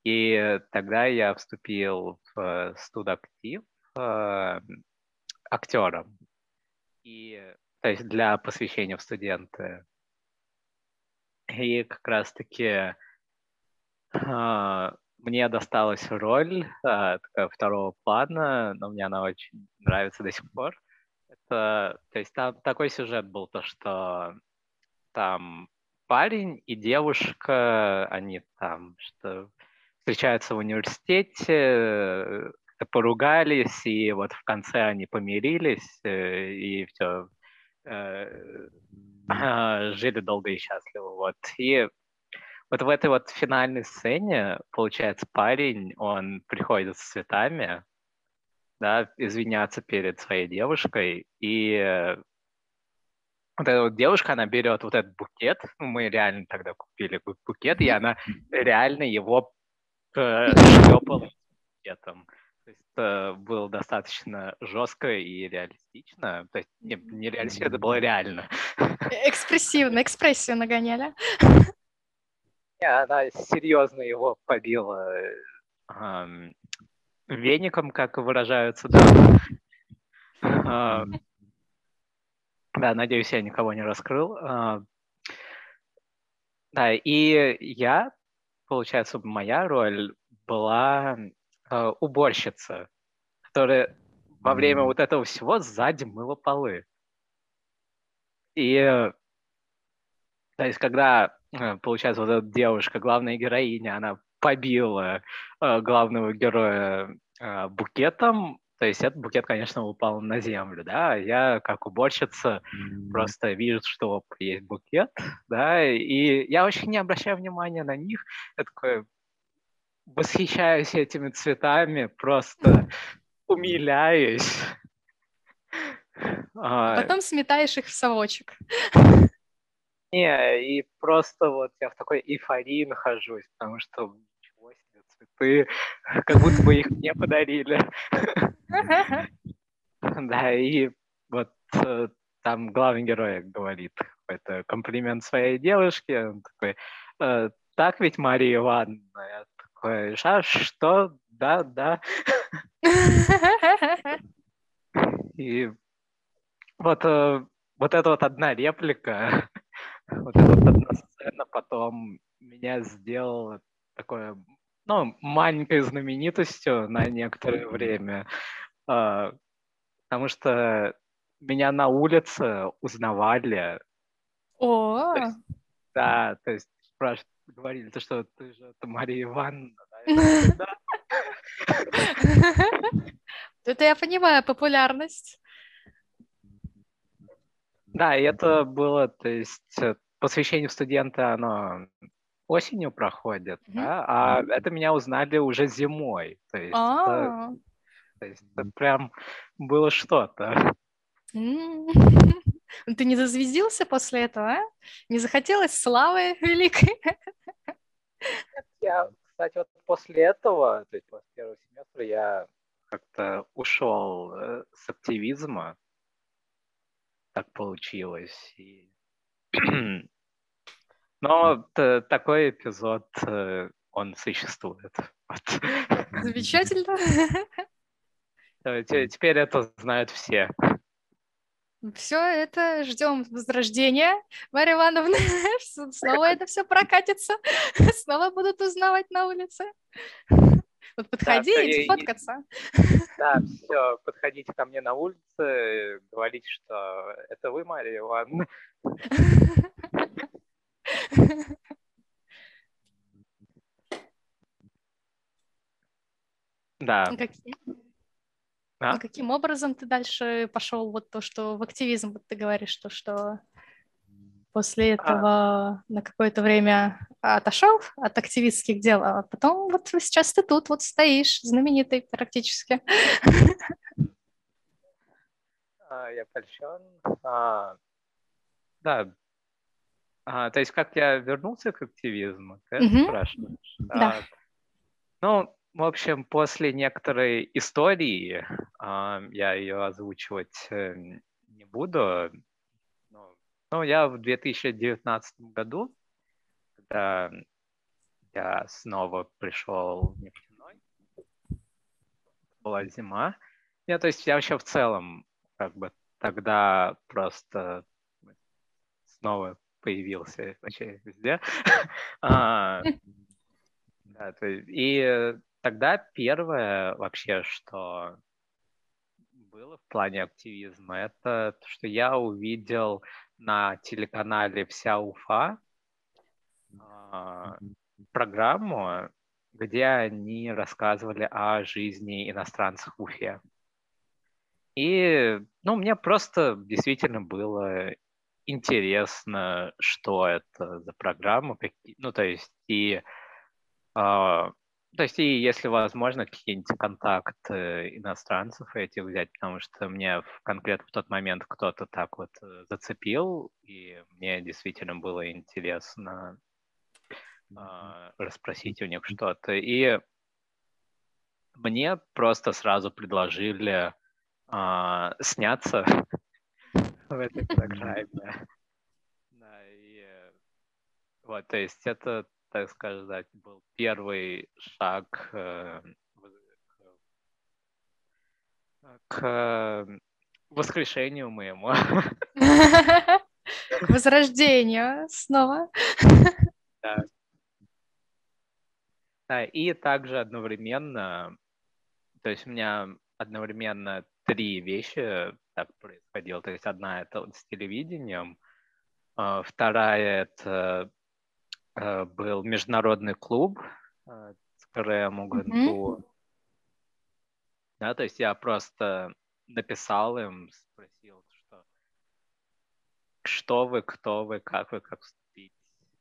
И тогда я вступил в студактив э, актером. И то есть для посвящения в студенты. И как раз-таки э, мне досталась роль э, второго плана, но мне она очень нравится до сих пор. Это, то есть там такой сюжет был, то что там парень и девушка, они там что встречаются в университете, поругались, и вот в конце они помирились, э, и все, жили долго и счастливо. Вот. И вот в этой вот финальной сцене, получается, парень, он приходит с цветами, да, извиняться перед своей девушкой, и вот эта вот девушка, она берет вот этот букет, ну, мы реально тогда купили букет, и она реально его э, шлепала букетом. То есть это было достаточно жестко и реалистично. То есть не, не реалистично, это было реально. Экспрессивно, экспрессию нагоняли. Не, она серьезно его побила эм, веником, как выражаются, да. Эм, да, надеюсь, я никого не раскрыл. Эм, да, и я, получается, моя роль была э, уборщица, которая во время вот этого всего сзади мыла полы. И то есть, когда, э, получается, вот эта девушка, главная героиня, она побила э, главного героя э, букетом, то есть этот букет, конечно, упал на землю, да, я как уборщица mm-hmm. просто вижу, что есть букет, да, и я очень не обращаю внимания на них, я такой, восхищаюсь этими цветами, просто умиляюсь. А потом сметаешь их в совочек. Не, и просто вот я в такой эйфории нахожусь, потому что ничего себе цветы, как будто бы их мне подарили. Да, и вот э, там главный герой говорит какой-то комплимент своей девушке, он такой, «Э, так ведь, Мария Ивановна? Я такой, а что? Да, да. И вот, э, вот эта вот одна реплика, вот эта вот одна сцена потом меня сделала такое, ну, маленькой знаменитостью на некоторое время, а, потому что меня на улице узнавали. О, да, то есть спрашивают, говорили, то что ты же это Мария Ивановна, да? Это я понимаю популярность. Да, и это было, то есть э, посвящение студента, оно осенью проходит, mm-hmm. да, а это меня узнали уже зимой. То есть, это, то есть это прям было что-то. Ты не зазвездился после этого, а? Не захотелось славы великой? Я, кстати, вот после этого, то есть после первого семестра я как-то ушел э, с активизма. Так получилось. И... Но такой эпизод э, он существует. Вот. Замечательно. Теперь это знают все. Все это ждем возрождения, Марья Ивановна. Снова это все прокатится. Снова будут узнавать на улице. Вот подходить, да, фоткаться. Да, все, подходите ко мне на улице, говорите, что это вы, Мария Ивановна. Да. Какие? А? каким образом ты дальше пошел вот то, что в активизм, вот ты говоришь, то, что после а. этого а. на какое-то время отошел от активистских дел, а потом вот сейчас ты тут вот стоишь, знаменитый практически. А, я польщен. А, да. А, то есть как я вернулся к активизму, ты угу. спрашиваешь? Да. А, ну, в общем, после некоторой истории, э, я ее озвучивать э, не буду, но, но я в 2019 году, когда я снова пришел в нефтяной, была зима, я, то есть я вообще в целом как бы тогда просто снова появился вообще везде. а, есть, и тогда первое вообще, что было в плане активизма, это то, что я увидел на телеканале «Вся Уфа» э, программу, где они рассказывали о жизни иностранцев в Уфе. И, ну, мне просто действительно было интересно, что это за программа, какие, ну, то есть и э, то есть, и если возможно, какие-нибудь контакты иностранцев этих взять, потому что мне в, конкретно в тот момент кто-то так вот э, зацепил, и мне действительно было интересно э, расспросить у них что-то. И мне просто сразу предложили э, сняться в этой программе. Да, и вот, то есть это так сказать, был первый шаг э, к воскрешению моему. К возрождению снова. Да. да. И также одновременно, то есть у меня одновременно три вещи так происходило. То есть одна это с телевидением, а вторая это Э, был международный клуб э, с УГНТУ. Mm-hmm. Да, то есть я просто написал им, спросил, что что вы, кто вы, как вы, как вступить,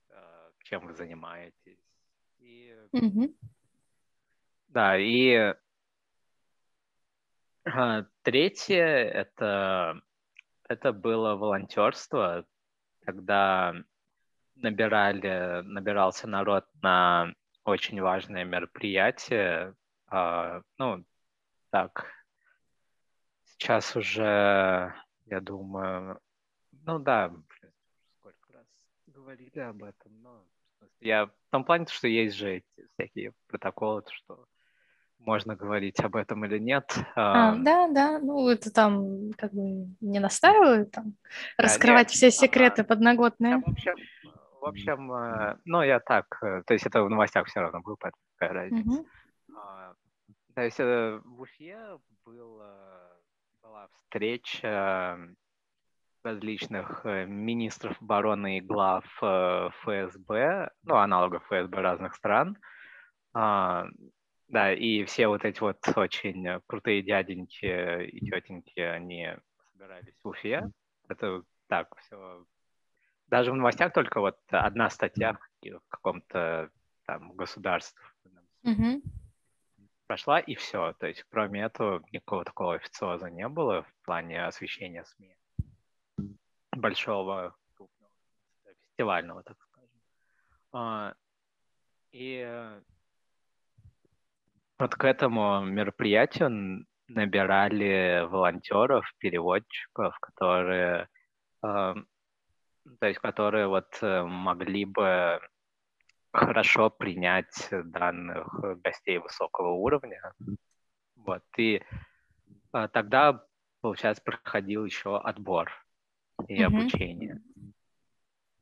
э, чем вы занимаетесь. И, mm-hmm. Да, и а, третье это это было волонтерство, когда набирали, набирался народ на очень важное мероприятие. А, ну, так, сейчас уже, я думаю, ну да, сколько раз говорили об этом, но я в том плане, что есть же эти всякие протоколы, что можно говорить об этом или нет. А, да, да, ну это там как бы не настаивают там да, раскрывать нет, все секреты а, подноготные. В общем, в общем, э, ну, я так, э, то есть это в новостях все равно было, поэтому какая разница. Mm-hmm. То есть э, в Уфе был, была встреча различных министров обороны и глав ФСБ, ну, аналогов ФСБ разных стран. А, да, и все вот эти вот очень крутые дяденьки и тетеньки, они собирались в Уфе. Это так, все даже в новостях только вот одна статья в каком-то там государстве mm-hmm. прошла, и все. То есть, кроме этого, никакого такого официоза не было в плане освещения СМИ. Большого фестивального, так скажем. А, и вот к этому мероприятию набирали волонтеров, переводчиков, которые то есть которые вот э, могли бы хорошо принять данных гостей высокого уровня. Вот, и а, тогда, получается, проходил еще отбор и mm-hmm. обучение.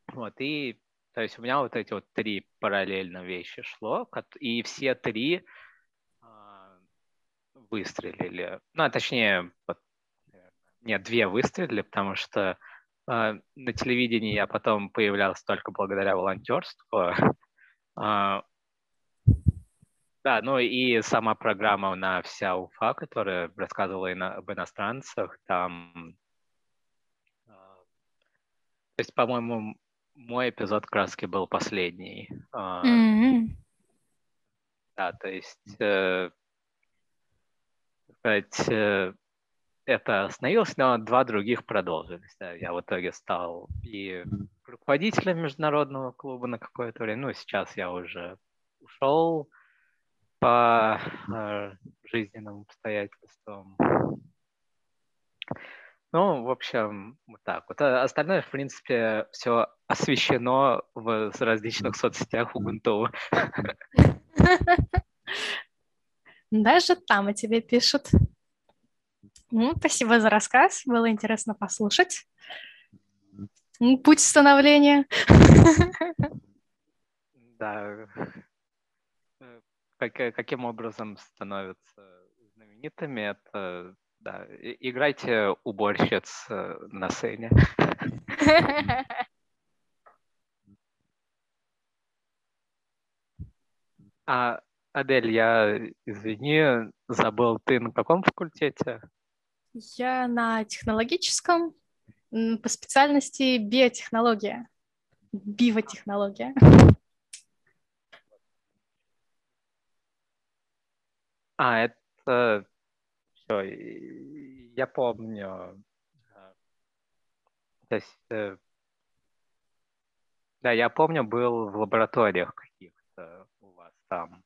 Вот, и то есть у меня вот эти вот три параллельно вещи шло, и все три а, выстрелили. Ну, а точнее, вот, нет, две выстрелили, потому что на телевидении я потом появлялся только благодаря волонтерству. Э, да, ну и сама программа на вся Уфа, которая рассказывала ино- об иностранцах, там... Э, то есть, по-моему, мой эпизод краски был последний. Mm-hmm. Да, то есть... Э, сказать, э, это остановилось, но два других продолжились. Да. Я в итоге стал и руководителем международного клуба на какое-то время. Ну, сейчас я уже ушел по э, жизненным обстоятельствам. Ну, в общем, вот так вот. А остальное, в принципе, все освещено в различных соцсетях Ubuntu. Даже там о тебе пишут. Ну, спасибо за рассказ, было интересно послушать. Путь становления. Да. Как, каким образом становятся знаменитыми? Это да, играйте уборщиц э, на сцене. А, Адель, я, извини, забыл, ты на каком факультете? Я на технологическом, по специальности биотехнология, биотехнология. А, это все, я помню. То есть, э, да, я помню, был в лабораториях каких-то у вас там.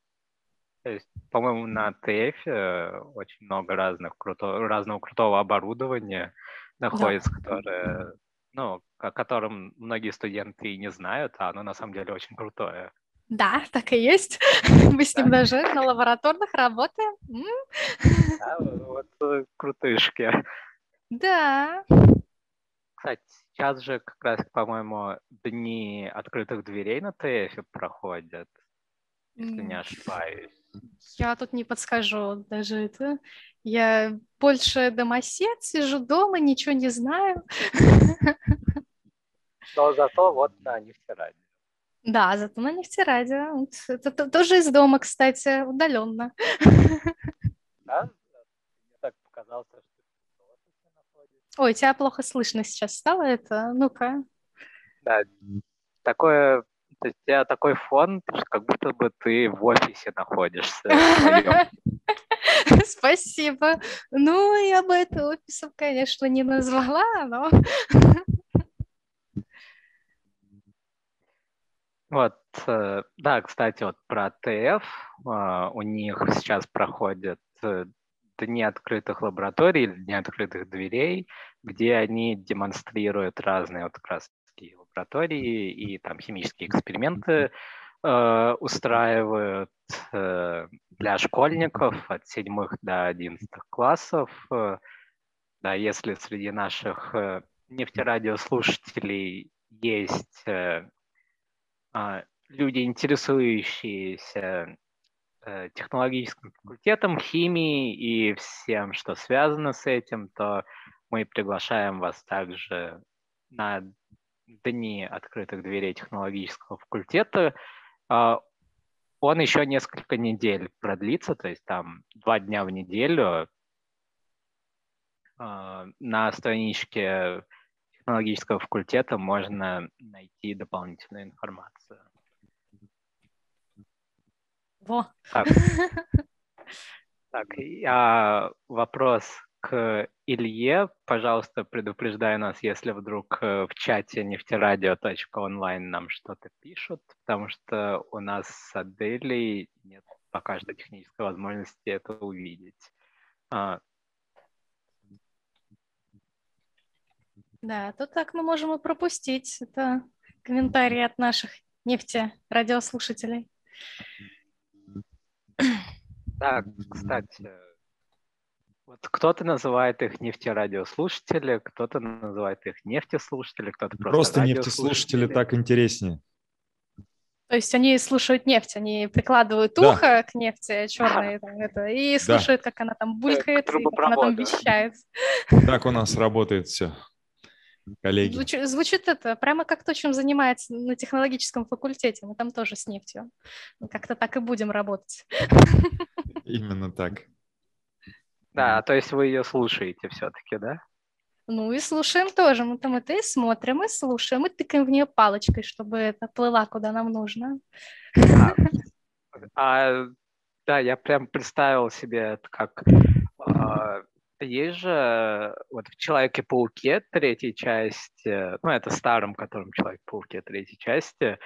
То есть, по-моему, на ТФ э, очень много разных круто, разного крутого оборудования находится, да. которое, ну, о котором многие студенты и не знают, а оно на самом деле очень крутое. Да, так и есть. Мы с ним даже на лабораторных работаем. Да, вот э, крутышки. Да. Кстати, сейчас же как раз, по-моему, дни открытых дверей на ТФ проходят, если не ошибаюсь. Я тут не подскажу даже это. Я больше домосед, сижу дома, ничего не знаю. Но зато вот на нефтерадио. Да, зато на нефтерадио. Это тоже из дома, кстати, удаленно. Да? Мне так показалось, что Ой, тебя плохо слышно сейчас стало это. Ну-ка. Да, такое то есть у тебя такой фон, как будто бы ты в офисе находишься. Спасибо. Ну, я бы это офисом, конечно, не назвала, но... Вот, э, да, кстати, вот про ТФ. А, у них сейчас проходят э, дни открытых лабораторий, дни открытых дверей, где они демонстрируют разные вот как раз лаборатории и там химические эксперименты э, устраивают э, для школьников от седьмых до одиннадцатых классов. Э, да, если среди наших э, нефтерадиослушателей есть э, э, люди, интересующиеся э, технологическим факультетом, химией и всем, что связано с этим, то мы приглашаем вас также на дни открытых дверей технологического факультета, а, он еще несколько недель продлится, то есть там два дня в неделю а, на страничке технологического факультета можно найти дополнительную информацию. Во. Так, так а вопрос к Илье, пожалуйста, предупреждай нас, если вдруг э, в чате нефтерадио.онлайн нам что-то пишут, потому что у нас с Аделей нет пока что технической возможности это увидеть. А. Да, то так мы можем и пропустить. Это комментарии от наших нефти радиослушателей. Так, кстати, вот кто-то называет их нефтерадиослушатели, кто-то называет их нефтеслушатели, кто-то просто Просто нефтеслушатели так интереснее. То есть они слушают нефть, они прикладывают Да. ухо к нефти черной там, это, и слушают, как она там булькает, и как она там вещает. Так у нас работает все, коллеги. Звучит, звучит это прямо как то, чем занимается на технологическом факультете. Мы там тоже с нефтью. Мы Как-то так и будем работать. Именно так. Да, то есть вы ее слушаете все-таки, да? Ну и слушаем тоже. Мы там это и смотрим, и слушаем, и тыкаем в нее палочкой, чтобы это плыла куда нам нужно. А, да, я прям представил себе это как... а, есть же вот в Человеке-пауке третьей части, ну, это старом, котором Человек-пауке третьей части,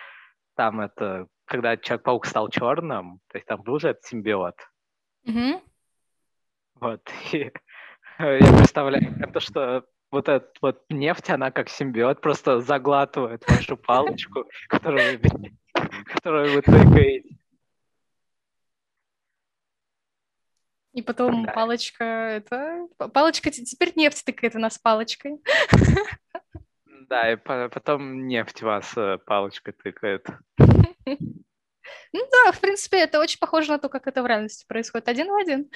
там это, когда Человек-паук стал черным, то есть там был же этот симбиот. Мгм. Вот. И я представляю, это что вот эта вот нефть, она как симбиот просто заглатывает вашу палочку, которую вы, которую вы тыкаете. И потом Да. палочка, это... Палочка, те- теперь нефть тыкает у нас палочкой. Да, и по- потом нефть вас э, палочкой тыкает. Ну да, в принципе, это очень похоже на то, как это в реальности происходит. Один в один.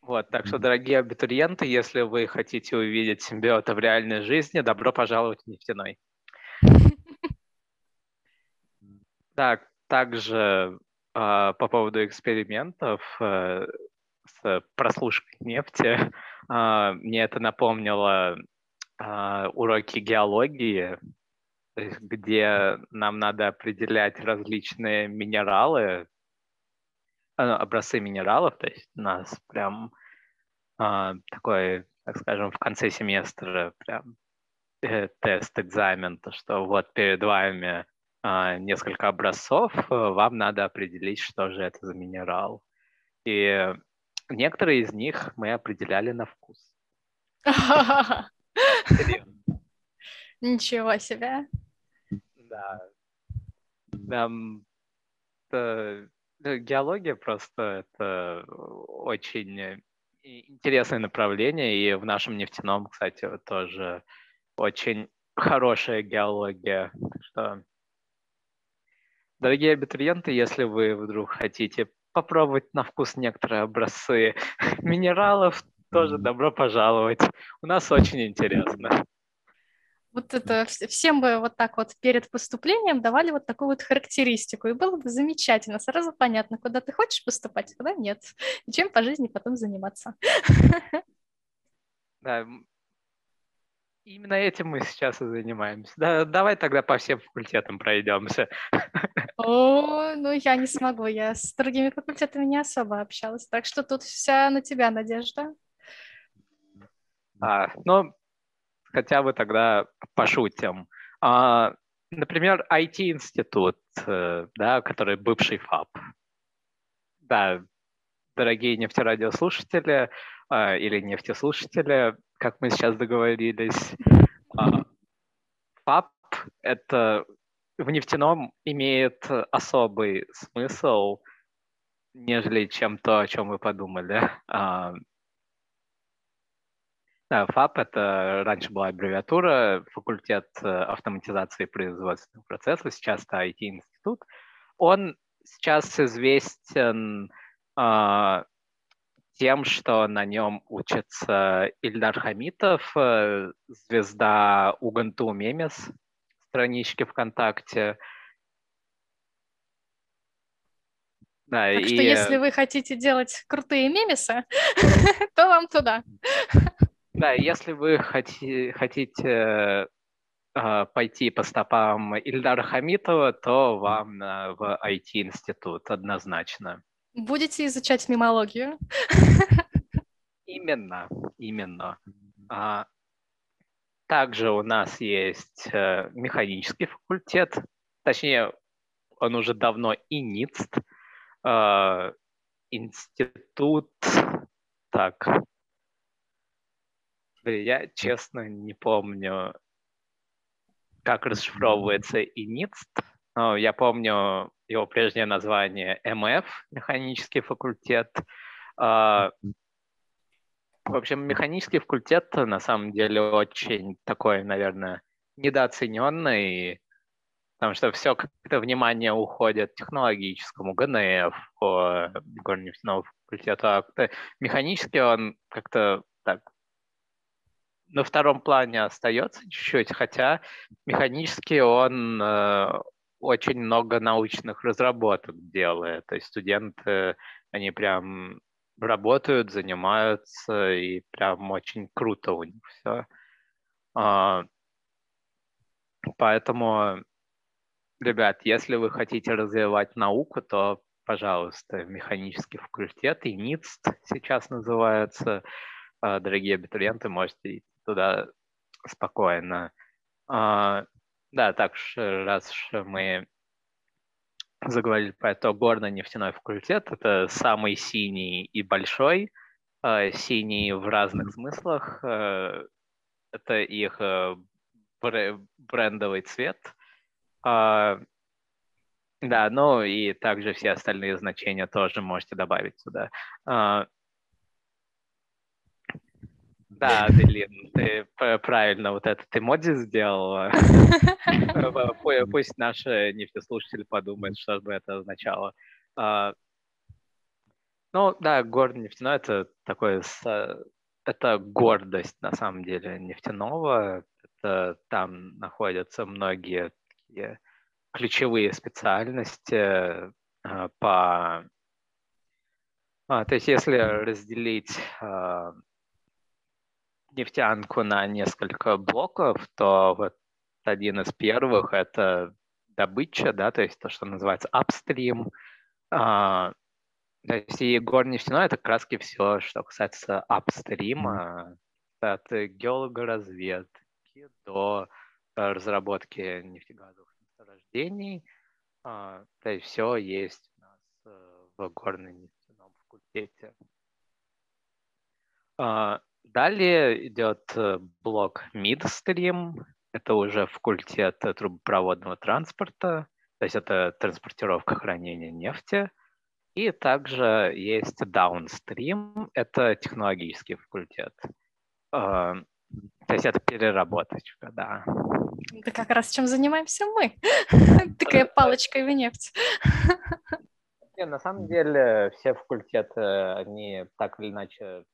Вот, так что, дорогие абитуриенты, если вы хотите увидеть симбиота в реальной жизни, добро пожаловать в нефтяной. Так, также а, по поводу экспериментов э, с прослушкой нефти, а, мне это напомнило а, уроки геологии, где нам надо определять различные минералы, а, образцы минералов, то есть у нас прям а, такой, так скажем, в конце семестра прям э, тест, экзамен, то что вот перед вами а, несколько образцов, э, вам надо определить, что же это за минерал. И некоторые из них мы определяли на вкус. Ничего себе. Да. Там, это- э, геология просто это очень э, интересное направление, и в нашем нефтяном, кстати, тоже очень хорошая геология. Так что, дорогие абитуриенты, если вы вдруг хотите попробовать на вкус некоторые образцы минералов, тоже добро пожаловать. У нас очень интересно. Вот это вс- всем бы вот так вот перед поступлением давали вот такую вот характеристику, и было бы замечательно, сразу понятно, куда ты хочешь поступать, а куда нет, и чем по жизни потом заниматься. Да, именно этим мы сейчас и занимаемся. Да, давай тогда по всем факультетам пройдемся. О, ну я не смогу, я с другими факультетами не особо общалась, так что тут вся на тебя надежда. А, ну, хотя бы тогда пошутим. А, например, IT-институт, э, да, который бывший ФАП. Да, дорогие нефтерадиослушатели а, или нефтеслушатели, как мы сейчас договорились, а, ФАП — это в нефтяном имеет особый смысл, нежели чем то, о чем вы подумали. Да, ФАП — это раньше была аббревиатура, факультет э, автоматизации производственных процессов, сейчас это IT-институт. Он сейчас известен а, тем, что на нем учится Ильдар Хамитов, э, звезда Уганту Мемес, странички ВКонтакте. Да, Так и, что если вы хотите делать крутые мемесы, то вам туда. Да, если вы хоти- хотите э, пойти по стопам Ильдара Хамитова, то вам на- в IT-институт однозначно. Будете изучать мемологию. Именно, именно. А, также у нас есть э, механический факультет, точнее, он уже давно и НИЦТ, э, институт, так, я честно не помню. как расшифровывается ИНИЦТ. Ну, я помню его прежнее название МФ, механический факультет. А, в общем, механический факультет на самом деле очень такой, наверное, недооцененный, потому что все как-то внимание уходит технологическому, ГНФ, горнефтяного факультету, а механически он как-то так на втором плане остается чуть-чуть, хотя механически он э, очень много научных разработок делает. То есть студенты, они прям работают, занимаются, и прям очень круто у них все. А, поэтому, ребят, если вы хотите развивать науку, то, пожалуйста, механический факультет, и НИЦТ сейчас называется, а, дорогие абитуриенты, можете идти туда спокойно. А, да, так раз мы заговорили про это, горно-нефтяной факультет, это самый синий и большой, а, синий в разных смыслах, а, это их брендовый цвет. Да, ну и также все остальные значения тоже можете добавить сюда. Да, Аделин, ты правильно вот этот эмодзи сделала. Пусть наши нефтеслушатели подумают, что бы это означало. А, ну, да, город нефтяной — это такое... Это гордость, на самом деле, нефтяного. Это там находятся многие такие ключевые специальности а, по... А, то есть если разделить нефтянку на несколько блоков, то вот один из первых — это добыча, да, то есть то, что называется upstream. А, то есть и горнефтяное — это как раз все, что касается апстрима, от геологоразведки до разработки нефтегазовых месторождений. А, то есть все есть у нас э, в горно-нефтяном факультете. А, Далее идет э, блок Midstream. Это уже факультет трубопроводного транспорта, то есть это транспортировка хранения нефти. И также есть Downstream, это технологический факультет. А, то есть это переработочка, да. Это как раз чем занимаемся мы. Такая палочка в нефть. На самом деле все факультеты, они так или иначе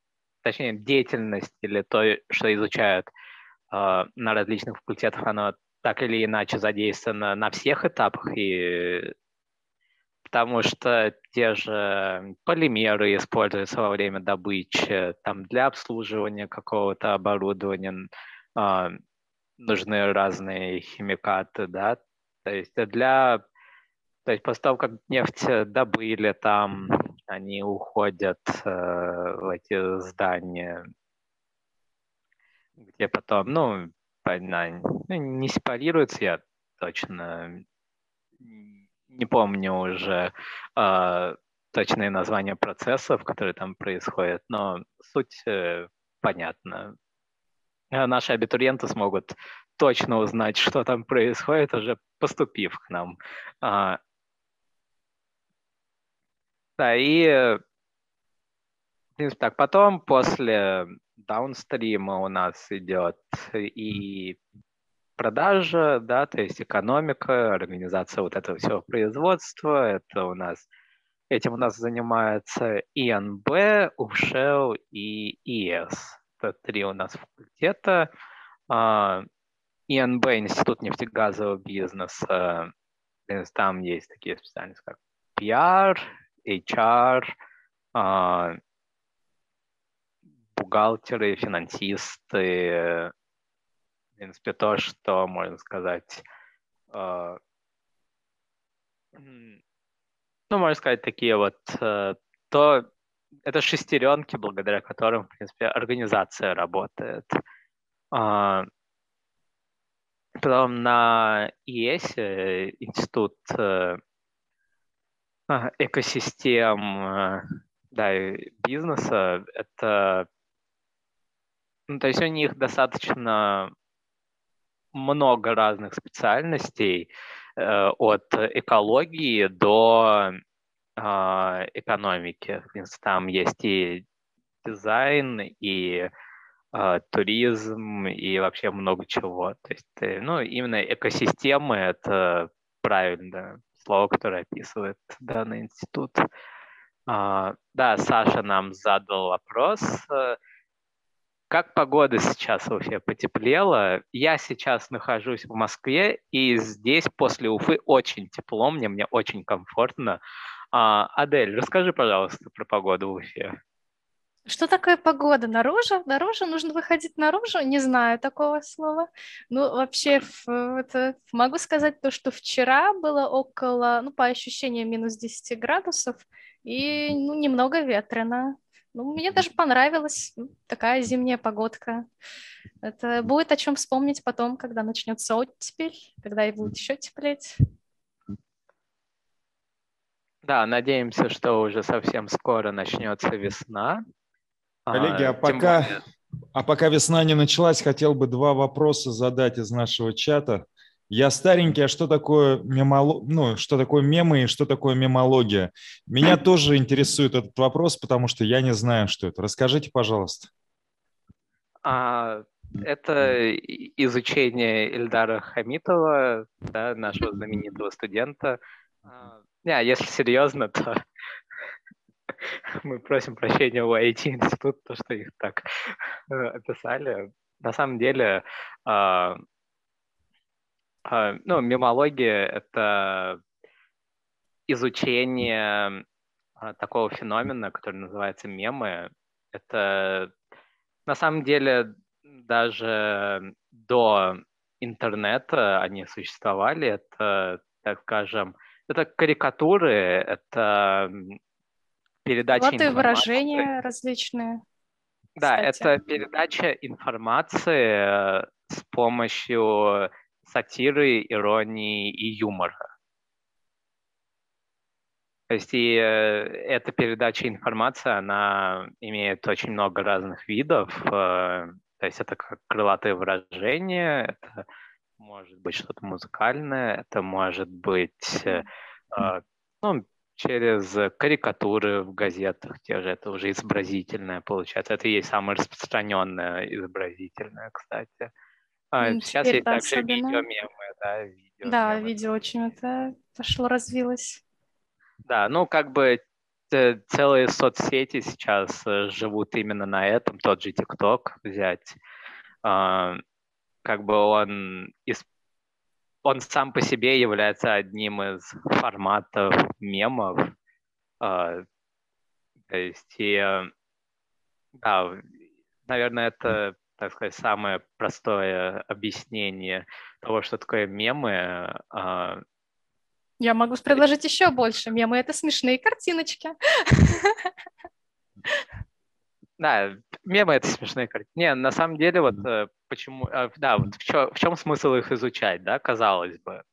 точнее, деятельность или то, что изучают э, на различных факультетах, оно так или иначе задействовано на всех этапах, и потому что те же полимеры используются во время добычи, там для обслуживания какого-то оборудования э, нужны разные химикаты, да, то есть для то есть после того, как нефть добыли, там они уходят э, в эти здания, где потом, ну, она, ну, не сепарируется, я точно не помню уже э, точные названия процессов, которые там происходят, но суть э, понятна. Наши абитуриенты смогут точно узнать, что там происходит, уже поступив к нам. А, да, и в принципе, так, потом после даунстрима у нас идет и продажа, да, то есть экономика, организация вот этого всего производства, это у нас, этим у нас занимается ИНБ, УФШЕЛ и ИС. Это три у нас факультета. А, ИНБ, Институт нефтегазового бизнеса, там есть такие специальности, как PR, HR, а, бухгалтеры, финансисты, в принципе, то, что, можно сказать, а, ну, можно сказать, такие вот, э, то это шестеренки, благодаря которым, в принципе, организация работает. А, потом на ИЭС, Институт э, экосистем э, да, бизнеса, это ну, то есть у них достаточно много разных специальностей, э, от экологии до а, экономики. Там есть и дизайн, и а, туризм, и вообще много чего. То есть, э, ну, именно экосистемы — это правильное слово, которое описывает данный институт. А, да, Саша нам задал вопрос. Как погода сейчас в Уфе потеплела? Я сейчас нахожусь в Москве, и здесь после Уфы очень тепло, мне, мне очень комфортно. А, Адель, расскажи, пожалуйста, про погоду в Уфе. Что такое погода? Наружу? Наружу? Нужно выходить наружу? Не знаю такого слова. Ну, вообще, это, могу сказать то, что вчера было около, ну, по ощущениям, минус 10 градусов, и, ну, немного ветрено. Ну, мне даже понравилась такая зимняя погодка. Это будет о чем вспомнить потом, когда начнется оттепель, когда и будет еще теплеть. Да, надеемся, что уже совсем скоро начнется весна. Коллеги, а, а пока, а пока весна не началась, хотел бы два вопроса задать из нашего чата. Я старенький, а что такое мемолог... ну, что такое мемы и что такое мемология? Меня тоже интересует этот вопрос, потому что я не знаю, что это. Расскажите, пожалуйста. А, это изучение Эльдара Хамитова, да, нашего знаменитого студента. А, не, если серьезно, то мы просим прощения у IT-института, то, что их так э, описали. На самом деле, а, а, ну, мемология — это изучение а, такого феномена, который называется мемы. Это на самом деле даже до интернета они существовали. Это, так скажем, это карикатуры, это передача вот информации. выражения различные. Да, кстати. это передача информации э, с помощью сатиры, иронии и юмора. То есть и э, эта передача информации, она имеет очень много разных видов. Э, то есть это как крылатое выражение, это может быть что-то музыкальное, это может быть ну, через карикатуры в газетах, те же, это уже изобразительное получается. Это и есть самое распространенное изобразительное, кстати. А, сейчас есть также особенно. видеомемы, да, видео. Да, видео очень это пошло, развилось. Да, ну как бы целые соцсети сейчас э, живут именно на этом, тот же ТикТок взять. А, как бы он из он сам по себе является одним из форматов мемов. А, то есть, и, э, да, наверное, это, так сказать, самое простое объяснение того, что такое мемы. А. Я могу предложить еще больше. Мемы — это смешные картиночки. Да, мемы — это смешные картинки. Не, на самом деле, вот э, почему... Э, да, вот в, чё, в чем смысл их изучать, да, казалось бы.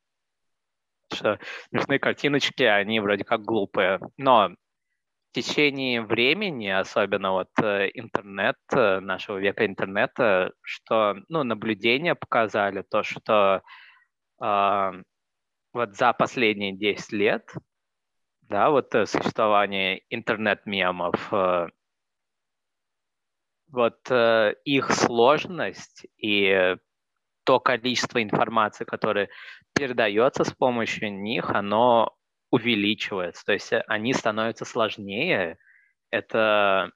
Что смешные картиночки, они вроде как глупые. Но в течение времени, особенно вот э, интернет, нашего века интернета, что, ну, наблюдения показали то, что э, вот за последние 10 лет, да, вот существование интернет-мемов, вот э, их сложность и то количество информации, которое передается с помощью них, оно увеличивается. То есть они становятся сложнее. Это,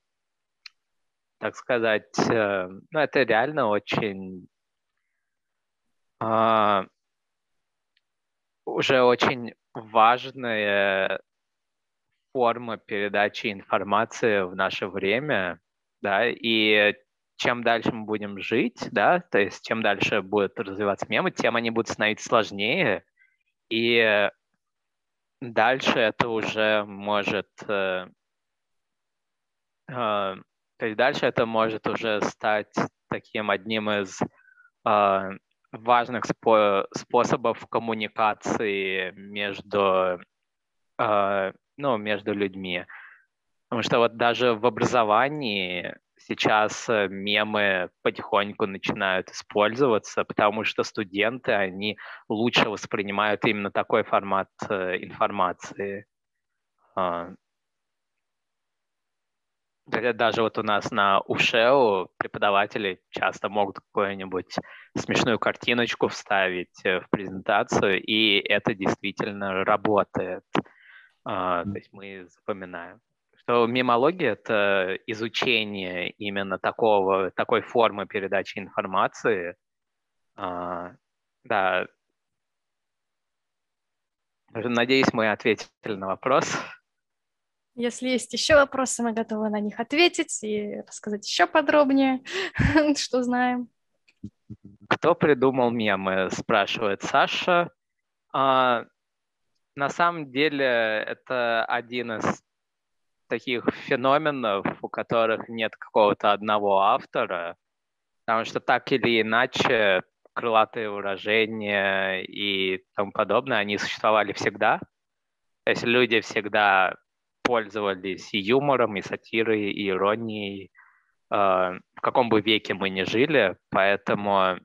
так сказать, э, ну, это реально очень э, уже очень важная форма передачи информации в наше время да, и чем дальше мы будем жить, да, то есть чем дальше будут развиваться мемы, тем они будут становиться сложнее, и дальше это уже может, э, э, то есть дальше это может уже стать таким одним из э, важных спо- способов коммуникации между, э, ну, между людьми. Потому что вот даже в образовании сейчас э, мемы потихоньку начинают использоваться, потому что студенты, они лучше воспринимают именно такой формат э, информации. А, даже вот у нас на УШЕУ преподаватели часто могут какую-нибудь смешную картиночку вставить э, в презентацию, и это действительно работает. А, то есть мы запоминаем что мемология — это изучение именно такого, такой формы передачи информации. А, да. Надеюсь, мы ответили на вопрос. Если есть еще вопросы, мы готовы на них ответить и рассказать еще подробнее, что знаем. Кто придумал мемы, спрашивает Саша. А, на самом деле это один из таких феноменов, у которых нет какого-то одного автора, потому что так или иначе крылатые выражения и тому подобное, они существовали всегда. То есть люди всегда пользовались и юмором, и сатирой, и иронией, э, в каком бы веке мы ни жили, поэтому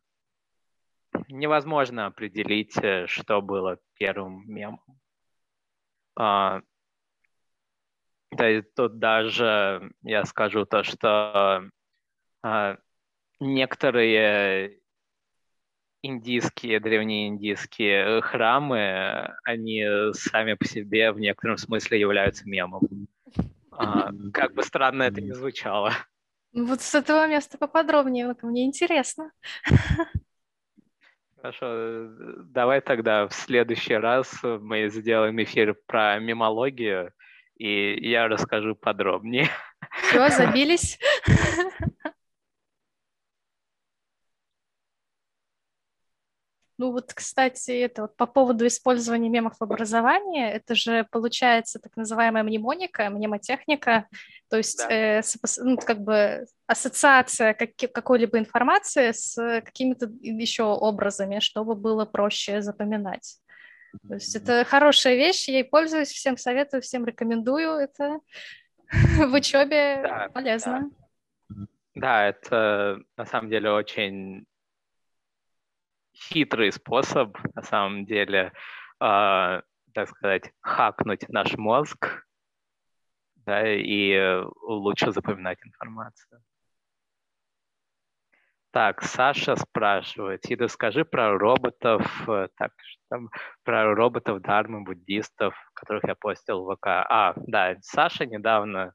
невозможно определить, э, что было первым мемом. А, да, и тут даже я скажу то, что э, некоторые индийские, древнеиндийские храмы, они сами по себе в некотором смысле являются мемом. А, как бы странно это ни звучало. Ну вот с этого места поподробнее, мне интересно. Хорошо, давай тогда в следующий раз мы сделаем эфир про мемологию, и я расскажу подробнее. Все, забились. Ну вот, кстати, это вот по поводу использования мемов в образовании, это же получается так называемая мнемоника, мнемотехника, то есть да. э, ну, как бы ассоциация как, какой-либо информации с какими-то еще образами, чтобы было проще запоминать. То есть это хорошая вещь, я ей пользуюсь, всем советую, всем рекомендую. Это в учебе да, полезно. Да. да, это на самом деле очень хитрый способ, на самом деле, э, так сказать, хакнуть наш мозг да, и лучше запоминать информацию. Так, Саша спрашивает, Ида, скажи про роботов, э, так, там, про роботов дармы, буддистов, которых я постил в ВК. А, да, Саша недавно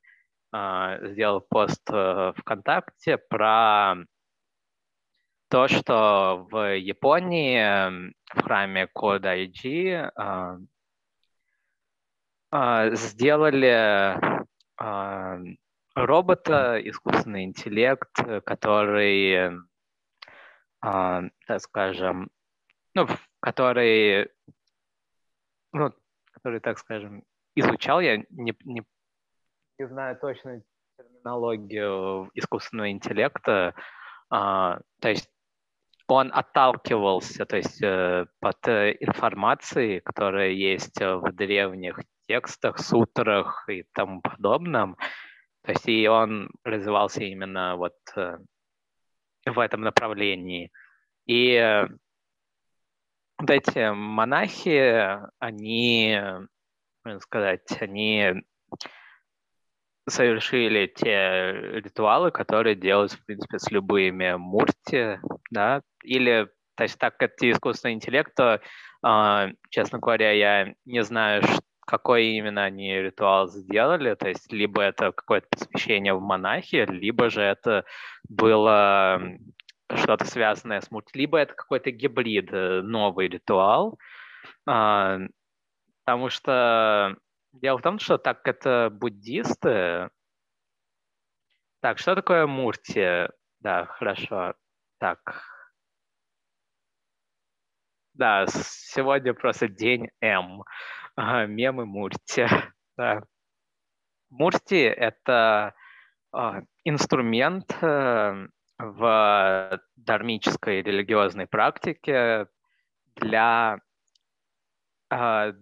э, сделал пост э, ВКонтакте про то, что в Японии в храме Кода IG э, э, сделали э, робота, искусственный интеллект, который, э, так скажем, ну, который, ну, который, так скажем, изучал, я не, не, не знаю точно терминологию искусственного интеллекта, а, то есть он отталкивался, то есть э, под информацией, которая есть в древних текстах, сутрах и тому подобном, то есть и он развивался именно вот э, в этом направлении. И э, вот эти монахи, они, можно сказать, они совершили те ритуалы, которые делают, в принципе, с любыми мурти, да, или, то есть так как это искусственный интеллект, то, э, честно говоря, я не знаю, какой именно они ритуал сделали, то есть либо это какое-то посвящение в монахи, либо же это было что-то связанное с мульт, либо это какой-то гибрид, э, новый ритуал, а, потому что дело в том, что так это буддисты, так, что такое мурти? Да, хорошо. Так, да, сегодня просто день М. Мемы Мурти. Да. Мурти — это а, инструмент э, в дармической религиозной практике для, а,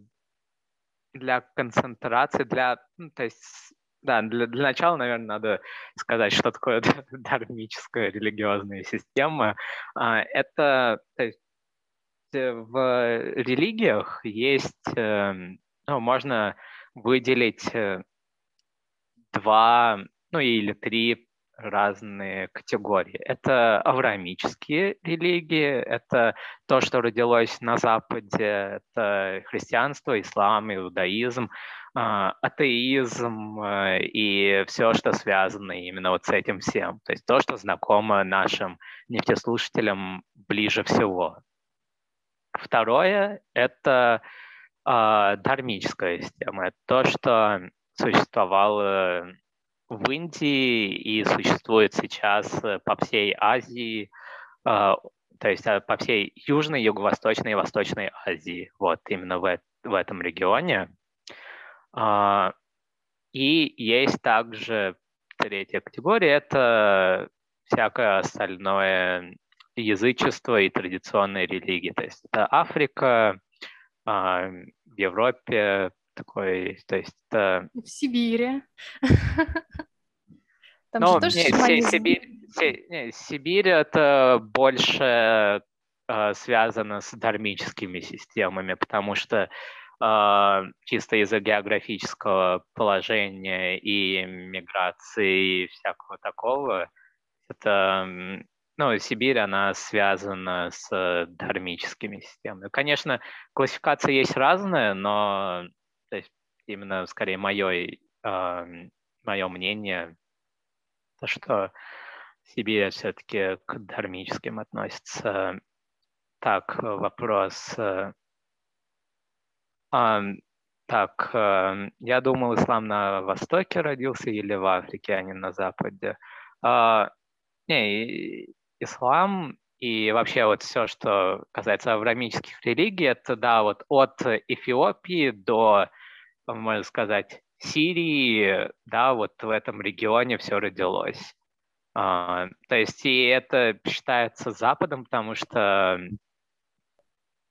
для концентрации, для, ну, то есть да, для, для начала, наверное, надо сказать, что такое дармическая религиозная система. А, это то есть, в религиях есть, эм, ну, можно выделить э, два, ну или три разные категории. Это авраамические религии, это то, что родилось на Западе, это христианство, ислам, иудаизм, а, атеизм э, и все, что связано именно вот с этим всем. То есть то, что знакомо нашим нефтеслушателям ближе всего. Второе – это э, дармическая система. Это то, что существовало в Индии и существует сейчас э, по всей Азии, э, то есть э, по всей Южной, Юго-Восточной и Восточной Азии, вот именно в, в этом регионе. А, и есть также третья категория, это всякое остальное язычество и традиционные религии. То есть это Африка, а, в Европе, такой, то есть... Это... В Сибири. Там ну, же тоже не, Сибирь, не, Сибирь это больше э, связано с дармическими системами, потому что э, чисто из-за географического положения и миграции и всякого такого, это, ну, Сибирь, она связана с дармическими системами. Конечно, классификация есть разная, но то есть именно скорее мое, э, мое мнение, то, что Сибирь все-таки к дармическим относится. Так, вопрос. А, так, я думал, ислам на Востоке родился или в Африке, а не на Западе. А, не, ислам и вообще вот все, что касается авраамических религий, это, да, вот от Эфиопии до можно сказать, Сирии, да, вот в этом регионе все родилось. А, то есть и это считается Западом, потому что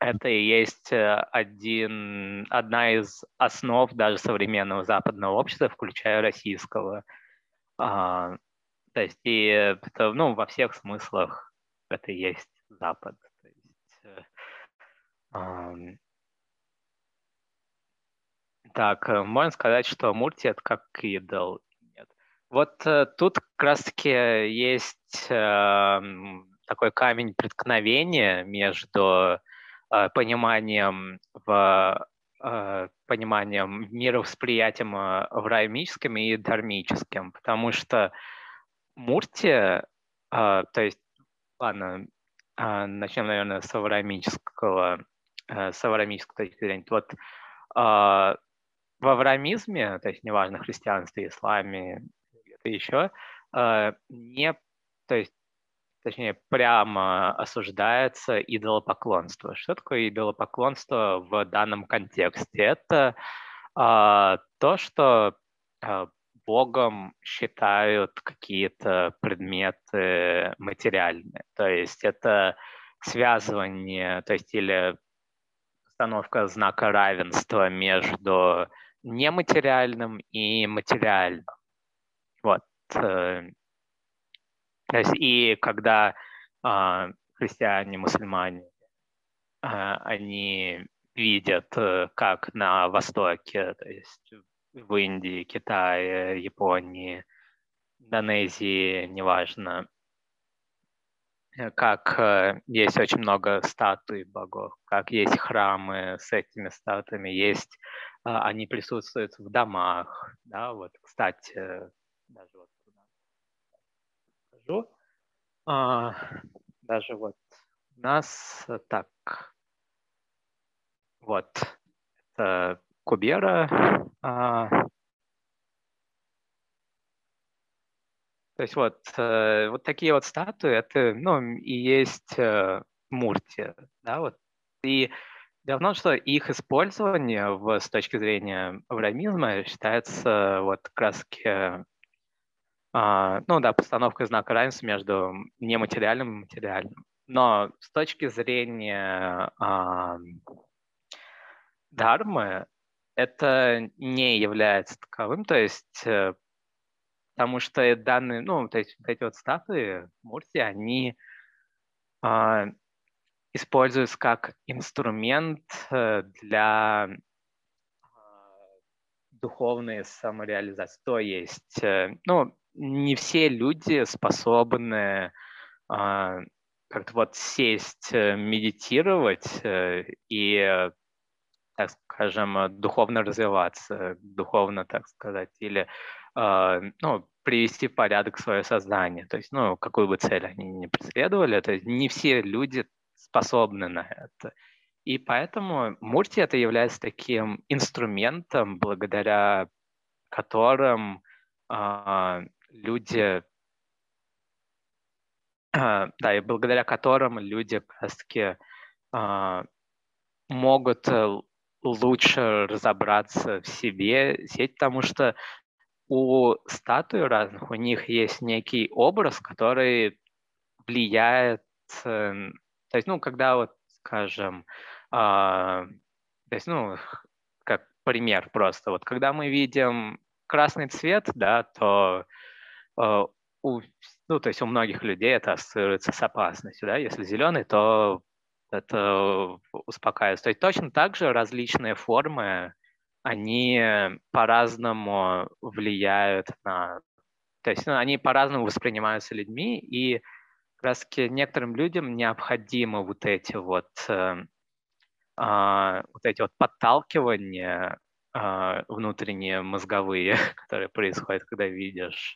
это и есть э, один, одна из основ даже современного западного общества, включая российского. А, то есть и это, ну, во всех смыслах это и есть Запад. То есть, э, так, э, можно сказать, что Мурти это как идол. Нет. Вот э, тут как раз-таки есть э, такой камень преткновения между э, пониманием в э, пониманием мировосприятием э, авраамическим и дармическим, потому что Мурти, э, то есть, ладно, э, начнем, наверное, с авраамического, э, с авраамической точки зрения. Вот э, в авраамизме, то есть неважно, христианстве, исламе, это еще, э, не, то есть, точнее, прямо осуждается идолопоклонство. Что такое идолопоклонство в данном контексте? Это а, то, что а, Богом считают какие-то предметы материальные. То есть это связывание, то есть или установка знака равенства между нематериальным и материальным. Вот. Э, то есть, и когда э, христиане, мусульмане, э, они видят, э, как на Востоке, то есть в Индии, Китае, Японии, Индонезии, неважно, э, как э, есть очень много статуй богов, как есть храмы с этими статуями, есть а, они присутствуют в домах, да, вот, кстати, даже вот покажу, а, даже вот у нас так, вот, это Кубера, а, то есть вот, э, вот такие вот статуи, это, ну, и есть э, Мурти, да, вот, и том, что их использование в, с точки зрения авраамизма считается вот как раз а, ну да, постановкой знака равенства между нематериальным и материальным. Но с точки зрения а, дармы, это не является таковым, то есть э, потому что данные, ну, то есть вот эти вот статуи Мурти, они э, используются как инструмент э, для духовной самореализации. То есть, ну, не все люди способны как-то вот сесть, медитировать и так скажем, э, духовно развиваться, духовно, так сказать, или э, ну, привести в порядок свое сознание. То есть, ну, какую бы цель они ни преследовали, то есть не все люди способны на это. И поэтому Мурти это является таким инструментом, благодаря которым э, люди, э, да, и благодаря которым люди как раз-таки э, могут лучше разобраться в себе, сеть, потому что у статуй разных, у них есть некий образ, который влияет, эм, то есть, ну, когда вот, скажем, э, то есть, ну, как пример просто, вот когда мы видим красный цвет, да, то э, у, ну, то есть у многих людей это ассоциируется с опасностью, да, если зеленый, то это успокаивает. То есть точно так же различные формы, они по-разному влияют на... То есть ну, они по-разному воспринимаются людьми, и как раз таки некоторым людям необходимы вот эти вот, э, э, вот эти вот подталкивания э, внутренние мозговые, которые происходят, когда видишь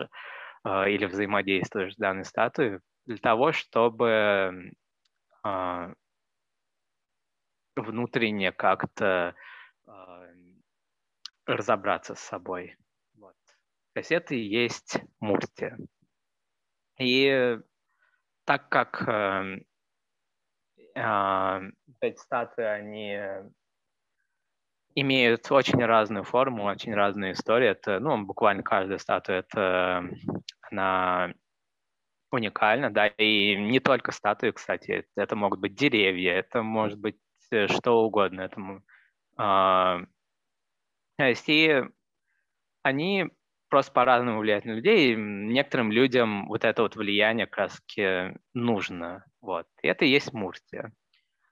э, или взаимодействуешь с данной статуей, для того, чтобы э, внутренне как-то э, разобраться с собой. Вот. То есть мурти. И так как э, э, эти статуи, они имеют очень разную форму, очень разную историю. Это, ну, буквально каждая статуя, это она уникальна, да, и не только статуи, кстати, это могут быть деревья, это может быть что угодно этому. А, то есть и они просто по-разному влияют на людей, и некоторым людям вот это вот влияние как раз нужно. Вот. И это и есть Муртия.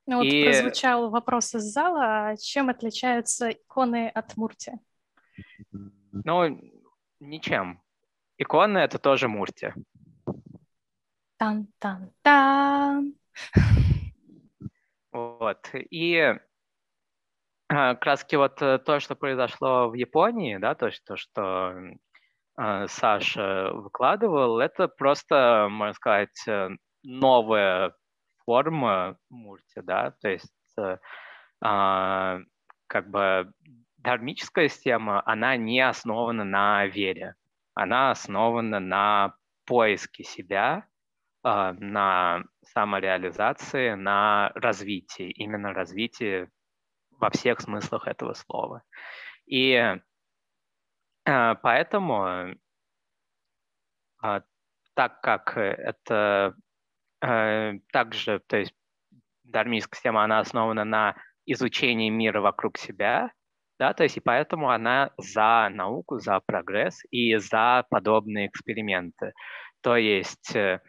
Ну вот и... прозвучал вопрос из зала, а чем отличаются иконы от Мурти? Ну, ничем. Иконы — это тоже Мурти. Тан-тан-тан. Вот. И а, как вот э, то, что произошло в Японии, да, то, что, что э, Саша выкладывал, это просто, можно сказать, э, новая форма мурти, да, то есть э, э, как бы дharмическая система, она не основана на вере, она основана на поиске себя, на самореализации на развитии, именно развитии во всех смыслах этого слова. И э, поэтому, э, так как это э, также, то есть дармийская система, она основана на изучении мира вокруг себя, да, то есть и поэтому она за науку, за прогресс и за подобные эксперименты. То есть а,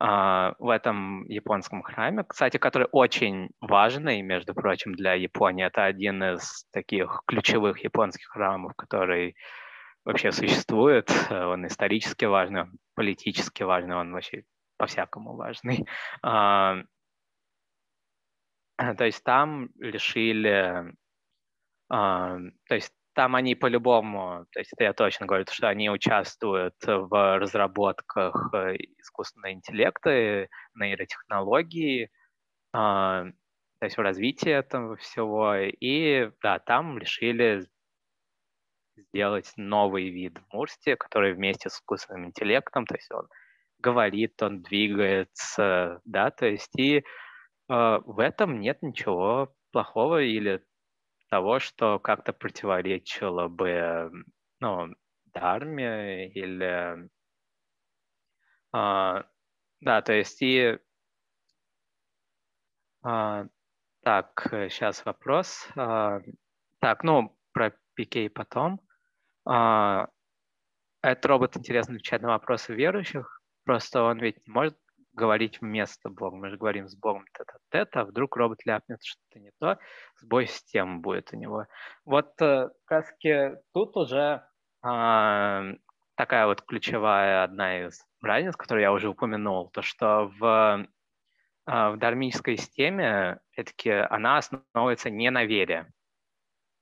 в этом японском храме, кстати, который очень важный, между прочим, для Японии. Это один из таких ключевых японских храмов, который вообще существует. Он исторически важный, он политически важный, он вообще по-всякому важный. А, то есть там решили, а, то есть там они по-любому, то есть это я точно говорю, что они участвуют в разработках э, искусственного интеллекта, нейротехнологии, а, то есть в развитии этого всего. И да, там решили сделать новый вид Мурсти, который вместе с искусственным интеллектом, то есть он говорит, он двигается, да, то есть и э, в этом нет ничего плохого или того, что как-то противоречило бы ну, дарме или... А, да, то есть и... А, так, сейчас вопрос. А, так, ну, про Пикей потом. А, этот робот интересно отвечает на вопросы верующих, просто он ведь не может говорить вместо Бога. Мы же говорим с Богом тет а вдруг робот ляпнет что-то не то, сбой системы будет у него. Вот э, как тут уже а, такая вот ключевая одна из разниц, которую я уже упомянул, то что в, а, в дармической системе все-таки она основывается не на вере.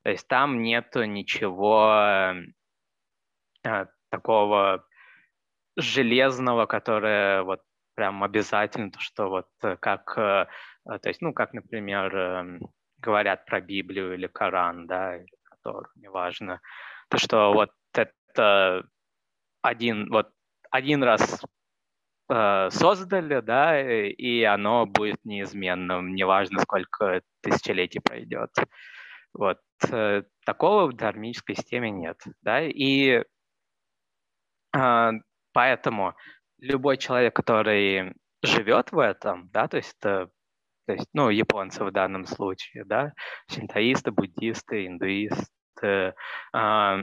То есть там нету ничего а, такого железного, которое вот прям обязательно, то, что вот э, как, э, э, то есть, ну, как, например, эм, говорят про Библию или Коран, да, или Тору, неважно, то, что вот это один, вот один раз создали, да, и оно будет неизменным, неважно, сколько тысячелетий пройдет. Вот такого в дармической системе нет, да, и поэтому любой человек, который живет в этом, да, то есть это, то есть, ну, японцы в данном случае, да, синтоисты, буддисты, индуисты, э,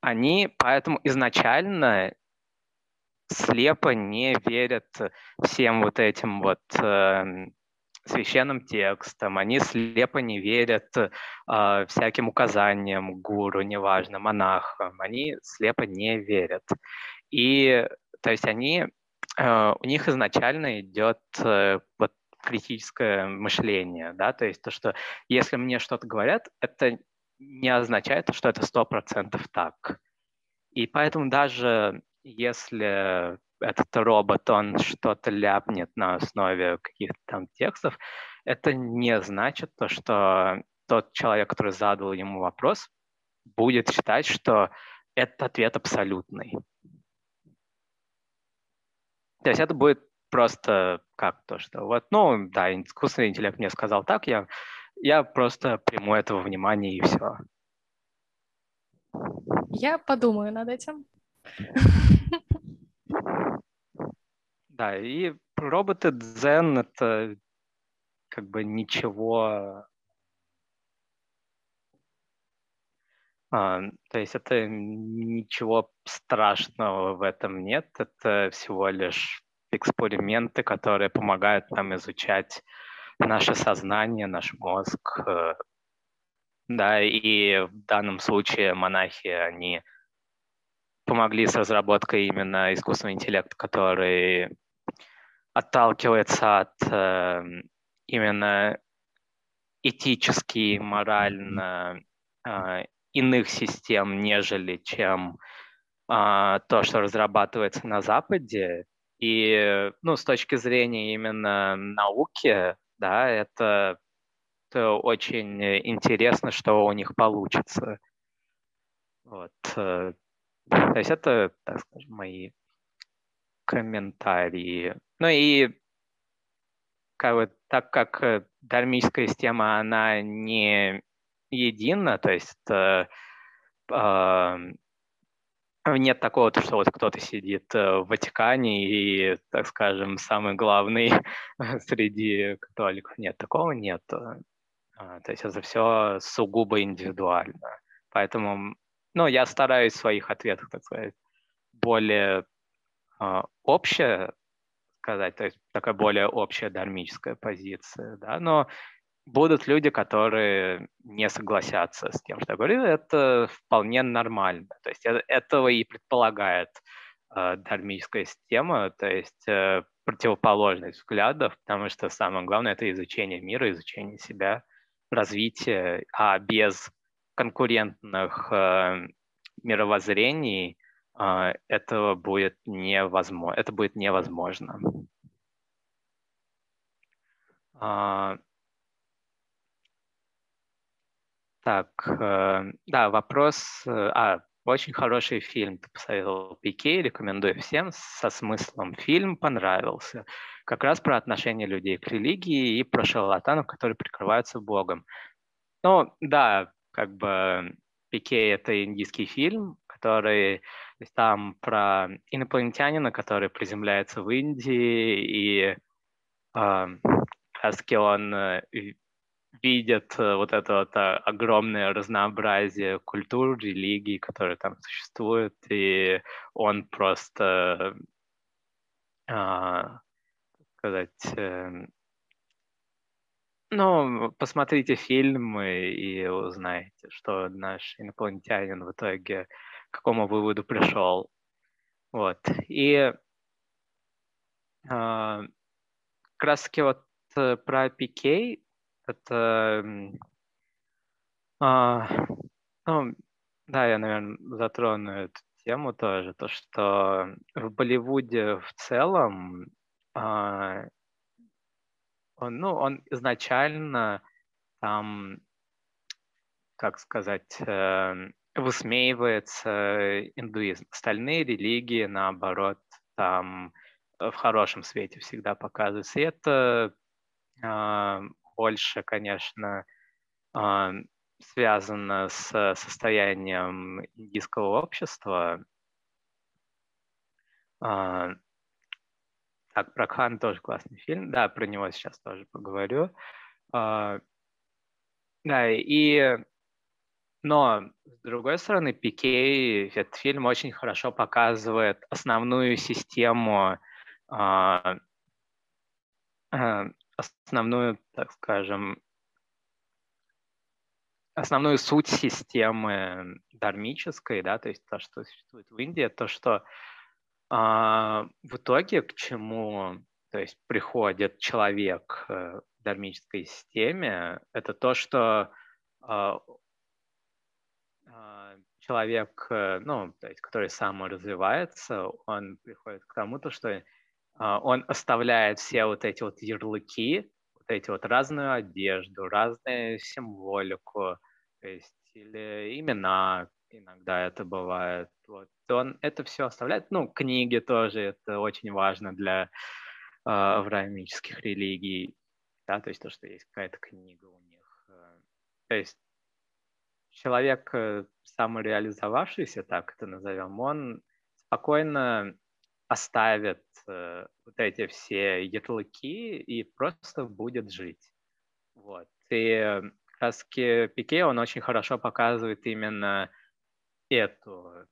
они поэтому изначально слепо не верят всем вот этим вот э, священным текстам, они слепо не верят э, всяким указаниям гуру, неважно, монахам, они слепо не верят. И то есть они, э, у них изначально идет э, вот критическое мышление, да, то есть то, что если мне что-то говорят, это не означает, что это сто процентов так. И поэтому даже если этот робот, он что-то ляпнет на основе каких-то там текстов, это не значит то, что тот человек, который задал ему вопрос, будет считать, что этот ответ абсолютный. То есть это будет просто как то, что вот, ну, да, искусственный интеллект мне сказал так, я, я просто приму этого внимания и все. Я подумаю над этим. Да, и роботы Zen — это как бы ничего то есть это ничего страшного в этом нет, это всего лишь эксперименты, которые помогают нам изучать наше сознание, наш мозг. Э, да, и в данном случае монахи, они помогли с разработкой именно искусственного интеллекта, который отталкивается от э, именно этически, морально э, иных систем, нежели чем а, то, что разрабатывается на Западе. И ну, с точки зрения именно науки, да, это, это очень интересно, что у них получится. Вот. Э, то есть это, так скажем, мои комментарии. Ну и как бы, так как дармийская система, она не едино, то есть э, э, нет такого, что вот кто-то сидит э, в Ватикане и, так скажем, самый главный среди католиков. Нет, такого нет. А, то есть это все сугубо индивидуально. Поэтому, ну, я стараюсь в своих ответах, так сказать, более э, общее сказать, то есть такая более общая дармическая позиция, да, но будут люди, которые не согласятся с тем, что я говорю, это вполне нормально. То есть э, этого и предполагает э, дармическая система, то есть э, противоположность взглядов, потому что самое главное это изучение мира, изучение себя, развитие, а без конкурентных э, мировоззрений э, этого будет невозможно. Это будет невозможно. Uh, Так, э, да, вопрос. Э, а, очень хороший фильм ты посоветовал Пике, рекомендую всем, со смыслом. Фильм понравился. Как раз про отношение людей к религии и про шарлатанов, которые прикрываются Богом. Ну, да, как бы Пике — это индийский фильм, который там про инопланетянина, который приземляется в Индии, и э, как он видят э, вот это вот а, огромное разнообразие культур, религий, которые там существуют, и он просто, а, сказать, э, ну, посмотрите фильмы и узнаете, что наш инопланетянин в итоге к какому выводу пришел. Вот. И э, как раз таки вот про Пикей это... А, ну, да, я, наверное, затрону эту тему тоже, то, что в Болливуде в целом а, он, ну, он изначально там, как сказать, э, высмеивается индуизм. Остальные религии, наоборот, там в хорошем свете всегда показываются. И это э, больше, конечно, а, связано с состоянием индийского общества. А, так, про Хан тоже классный фильм. Да, про него сейчас тоже поговорю. А, да, и... Но, с другой стороны, Пикей, этот фильм очень хорошо показывает основную систему основную, так скажем, основную суть системы дармической, да, то есть то, что существует в Индии, то, что а, в итоге к чему, то есть приходит человек э, в дармической системе, это то, что а, а, человек, э, ну, то есть, который саморазвивается, он приходит к тому, то, что он оставляет все вот эти вот ярлыки, вот эти вот разную одежду, разную символику, то есть или имена, иногда это бывает. Вот. Он это все оставляет. Ну, книги тоже, это очень важно для э, авраамических религий. Да, то есть то, что есть какая-то книга у них. То есть человек, э, самореализовавшийся, так это назовем, он спокойно оставит э, вот эти все ярлыки и просто будет жить. Вот. И как раз Пике, он очень хорошо показывает именно эту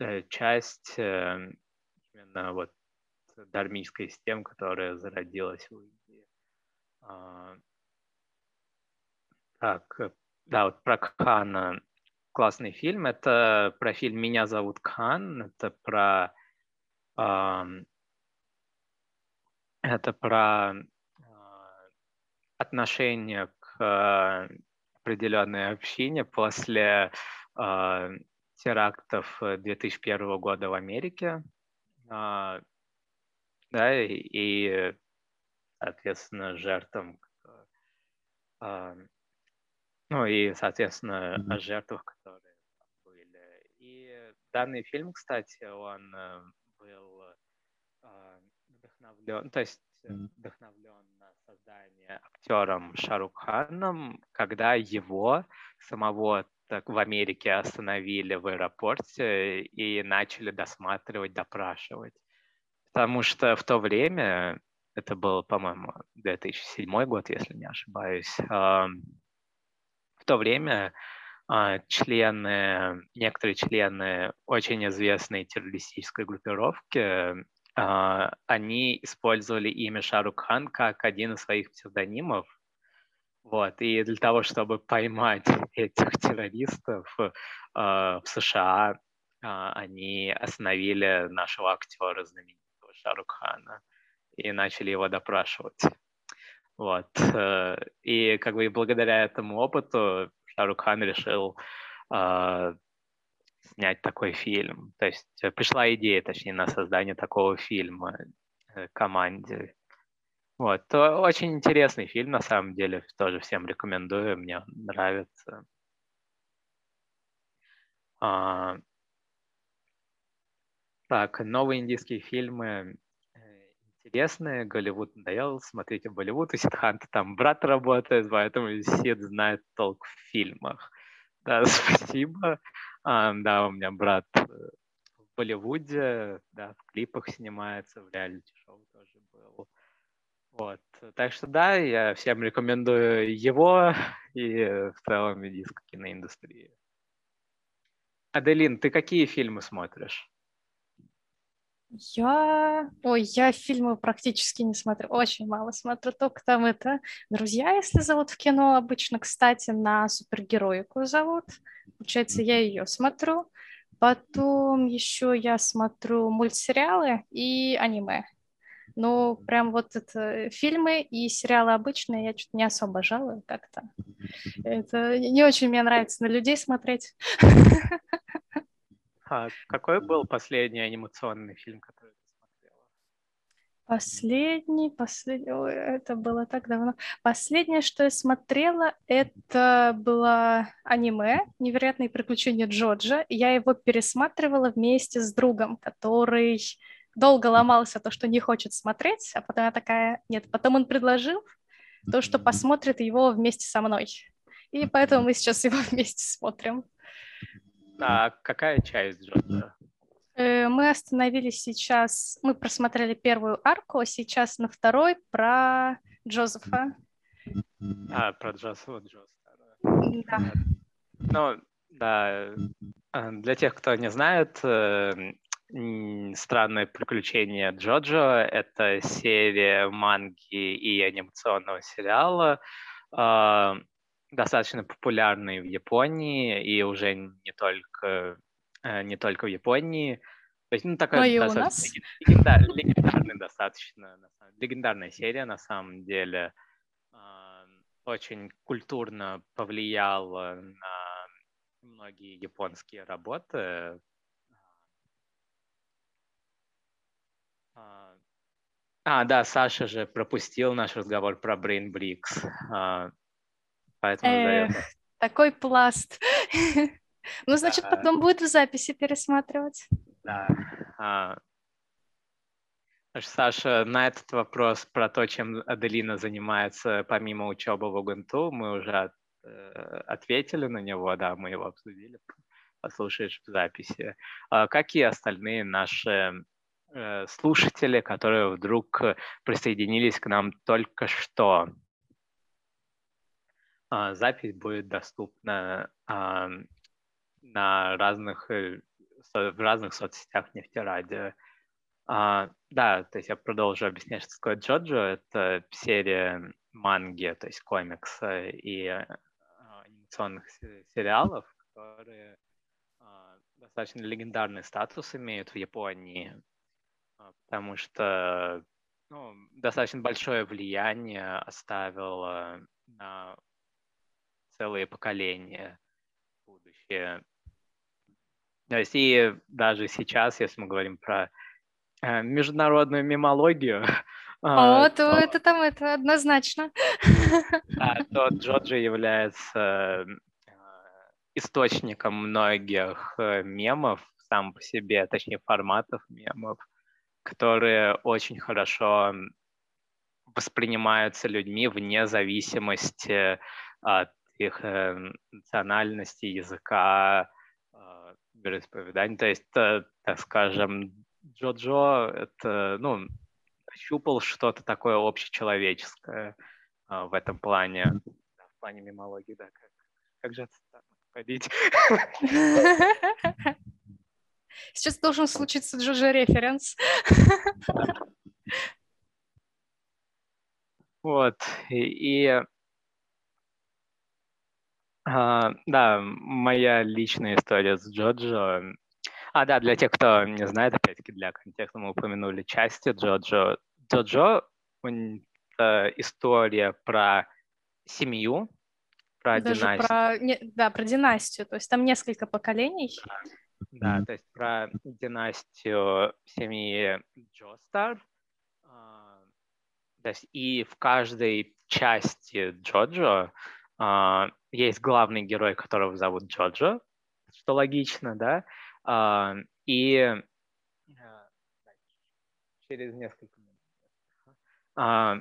э, часть э, именно вот дармийской системы, которая зародилась в Индии. А, так, да, вот про Кхана классный фильм. Это про фильм «Меня зовут Кхан». Это про это про а, отношение к а, определенной общине после а, терактов 2001 года в Америке. Да, и, соответственно, жертвам, ну и, соответственно, о жертвах, которые были. И данный фильм, кстати, он э, был э, вдохновлен, то есть вдохновлен на создание актером Шарукханом, когда его самого так в Америке остановили в аэропорте и начали досматривать, допрашивать. Потому что в то время, это был, по-моему, 2007 год, если не ошибаюсь, в то время члены, некоторые члены очень известной террористической группировки, а, они использовали имя Шарукхан как один из своих псевдонимов. Вот, и для того, чтобы поймать этих террористов а, в США, они остановили нашего актера знаменитого Шарукхана и начали его допрашивать. Вот. Э, и как бы благодаря этому опыту Шарукхан решил э, снять такой фильм. То есть э, пришла идея, точнее, на создание такого фильма э, команде. Вот. Очень интересный фильм, на самом деле, тоже всем рекомендую, мне нравится. А, так, новые индийские фильмы интересные. Голливуд надоел, смотрите Болливуд. У Сидханта там брат работает, поэтому Сид знает толк в фильмах. Да, спасибо. А, да, у меня брат э, в Болливуде, да, в клипах снимается, в реалити-шоу тоже был. Вот. Так что да, я всем рекомендую его и в целом индийскую киноиндустрию. Аделин, ты какие фильмы смотришь? Я... Ой, я фильмы практически не смотрю, очень мало смотрю, только там это «Друзья», если зовут в кино, обычно, кстати, на супергероику зовут. Получается, я ее смотрю. Потом еще я смотрю мультсериалы и аниме. Ну, прям вот это фильмы и сериалы обычные я что-то не особо жалую как-то. Это не очень мне нравится на людей смотреть. А какой был последний анимационный фильм, который ты смотрела? Последний, последний, Ой, это было так давно. Последнее, что я смотрела, это было аниме «Невероятные приключения Джорджа». Я его пересматривала вместе с другом, который долго ломался то, что не хочет смотреть, а потом я такая, нет, потом он предложил то, что посмотрит его вместе со мной. И поэтому мы сейчас его вместе смотрим. А какая часть Джорджа? Э, мы остановились сейчас, мы просмотрели первую арку, а сейчас на второй про Джозефа. А, про Джозефа Джостера. Да. Ну, да, э, для тех, кто не знает, э, «Странное приключение Джоджо» — это серия манги и анимационного сериала, достаточно популярный в Японии и уже не только, э, не только в Японии. То есть, ну, такая Но и у достаточно легендар, легендарный достаточно, легендарная серия на самом деле. А, Очень культурно повлияла на многие японские работы. А, а, да, Саша же пропустил наш разговор про Brain Bricks. Поэтому Эх, задает такой пласт. Ну, значит, Да. потом будет в записи пересматривать. Да. А, Саша, на этот вопрос про то, чем Аделина занимается помимо учебы в УГНТУ, мы уже э, ответили на него, да, мы его обсудили, послушаешь в записи. А какие остальные наши э, слушатели, которые вдруг присоединились к нам только что? А, Запись будет доступна а, на разных, э, со- в разных соцсетях нефтерадио. А, да, то есть я продолжу объяснять, что такое Джоджо. Это серия манги, то есть комикса и э, анимационных се- сериалов, которые а, достаточно легендарный статус имеют в Японии, а, потому что ну, достаточно большое влияние оставил на целые поколения будущее. То есть и даже сейчас, если мы говорим про э, международную мемологию, а, О, то это там, это однозначно. да, то Джоджи является э, источником многих э, мемов сам по себе, точнее форматов мемов, которые очень хорошо воспринимаются людьми вне зависимости от их э, национальности, языка, э, вероисповедания. То есть, э, так скажем, Джоджо это, ну, щупал что-то такое общечеловеческое э, в этом плане, в плане мемологии, да, как, как же это ходить. Сейчас должен случиться Джоджо референс. Вот, и, и, а, да, моя личная история с Джоджо. А, да, для тех, кто не знает, опять-таки для контекста мы упомянули части Джоджо. Джоджо это история про семью, про Даже династию. про, не- да, про династию. То есть там несколько поколений. Да, то есть про династию семьи Джостар. А, То есть и в каждой части Джоджо есть главный герой, которого зовут Джоджо, что логично, да? А, И а, через несколько минут. А,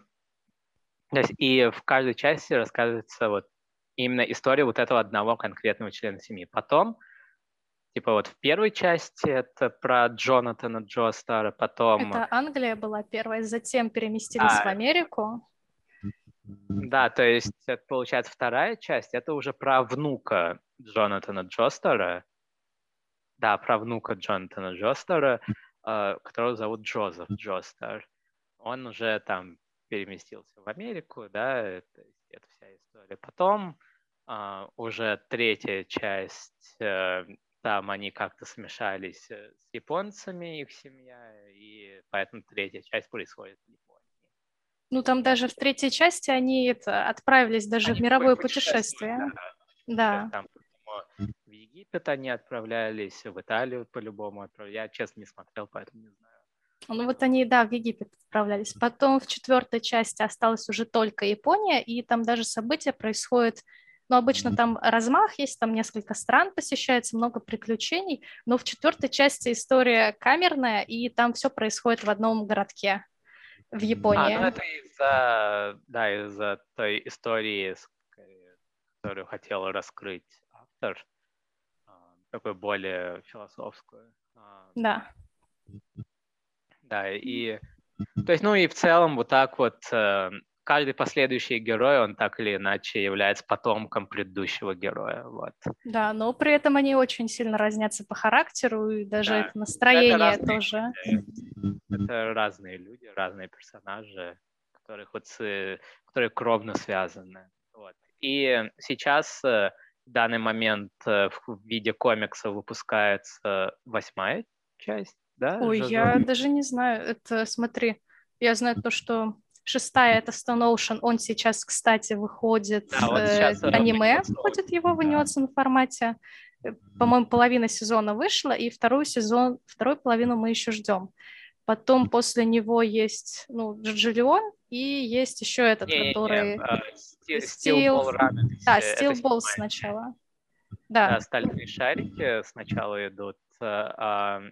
То есть и в каждой части рассказывается вот именно история вот этого одного конкретного члена семьи. Потом Типа вот в первой части это про Джонатана Джостара, потом... Это Англия была первая, затем переместились а, в Америку. Да, то есть это получается вторая часть, это уже про внука Джонатана Джостера. Да, про внука Джонатана Джостера, э, которого зовут Джозеф Джостер. Он уже там переместился в Америку, да, это, это вся история. Потом э, уже третья часть, э, там они как-то смешались э, с японцами, их семья, и поэтому третья часть происходит в. Ну, там даже в третьей части они это, отправились даже они в мировое путешествие. Да. да. Там, в Египет они отправлялись, в Италию по-любому отправлялись. Я, честно, не смотрел, поэтому не знаю. Ну вот они, да, в Египет отправлялись. Потом в четвертой части осталась уже только Япония, и там даже события происходят но обычно там размах есть, там несколько стран посещается, много приключений, но в четвертой части история камерная, и там все происходит в одном городке в Японии. А, ну это из-за, да, из-за той истории, которую хотел раскрыть автор, а, такой более философскую. А. Да. Да, и то есть, ну и в целом вот так вот э, каждый последующий герой, он так или иначе является потомком предыдущего героя. Вот. Да, но при этом они очень сильно разнятся по характеру, и даже да. это настроение это тоже. Люди. Это разные люди, разные персонажи, которых вот, которые кровно связаны. Вот. И сейчас э, в данный момент э, в виде комикса выпускается восьмая часть, да? Ой, Жазон? я даже не знаю. Это, смотри, я знаю то, что Шестая это Stone Ocean, он сейчас, кстати, выходит, да, вот э, аниме выходит его в анимационном формате. Э, по-моему, половина сезона вышла, и вторую сезон, вторую половину мы еще ждем. Потом после него есть, ну, Джоджолион, и есть еще этот, не, который... Не, не, Steel, Steel Ball Да, Steel Ball сначала. Да. Остальные шарики сначала идут, э, а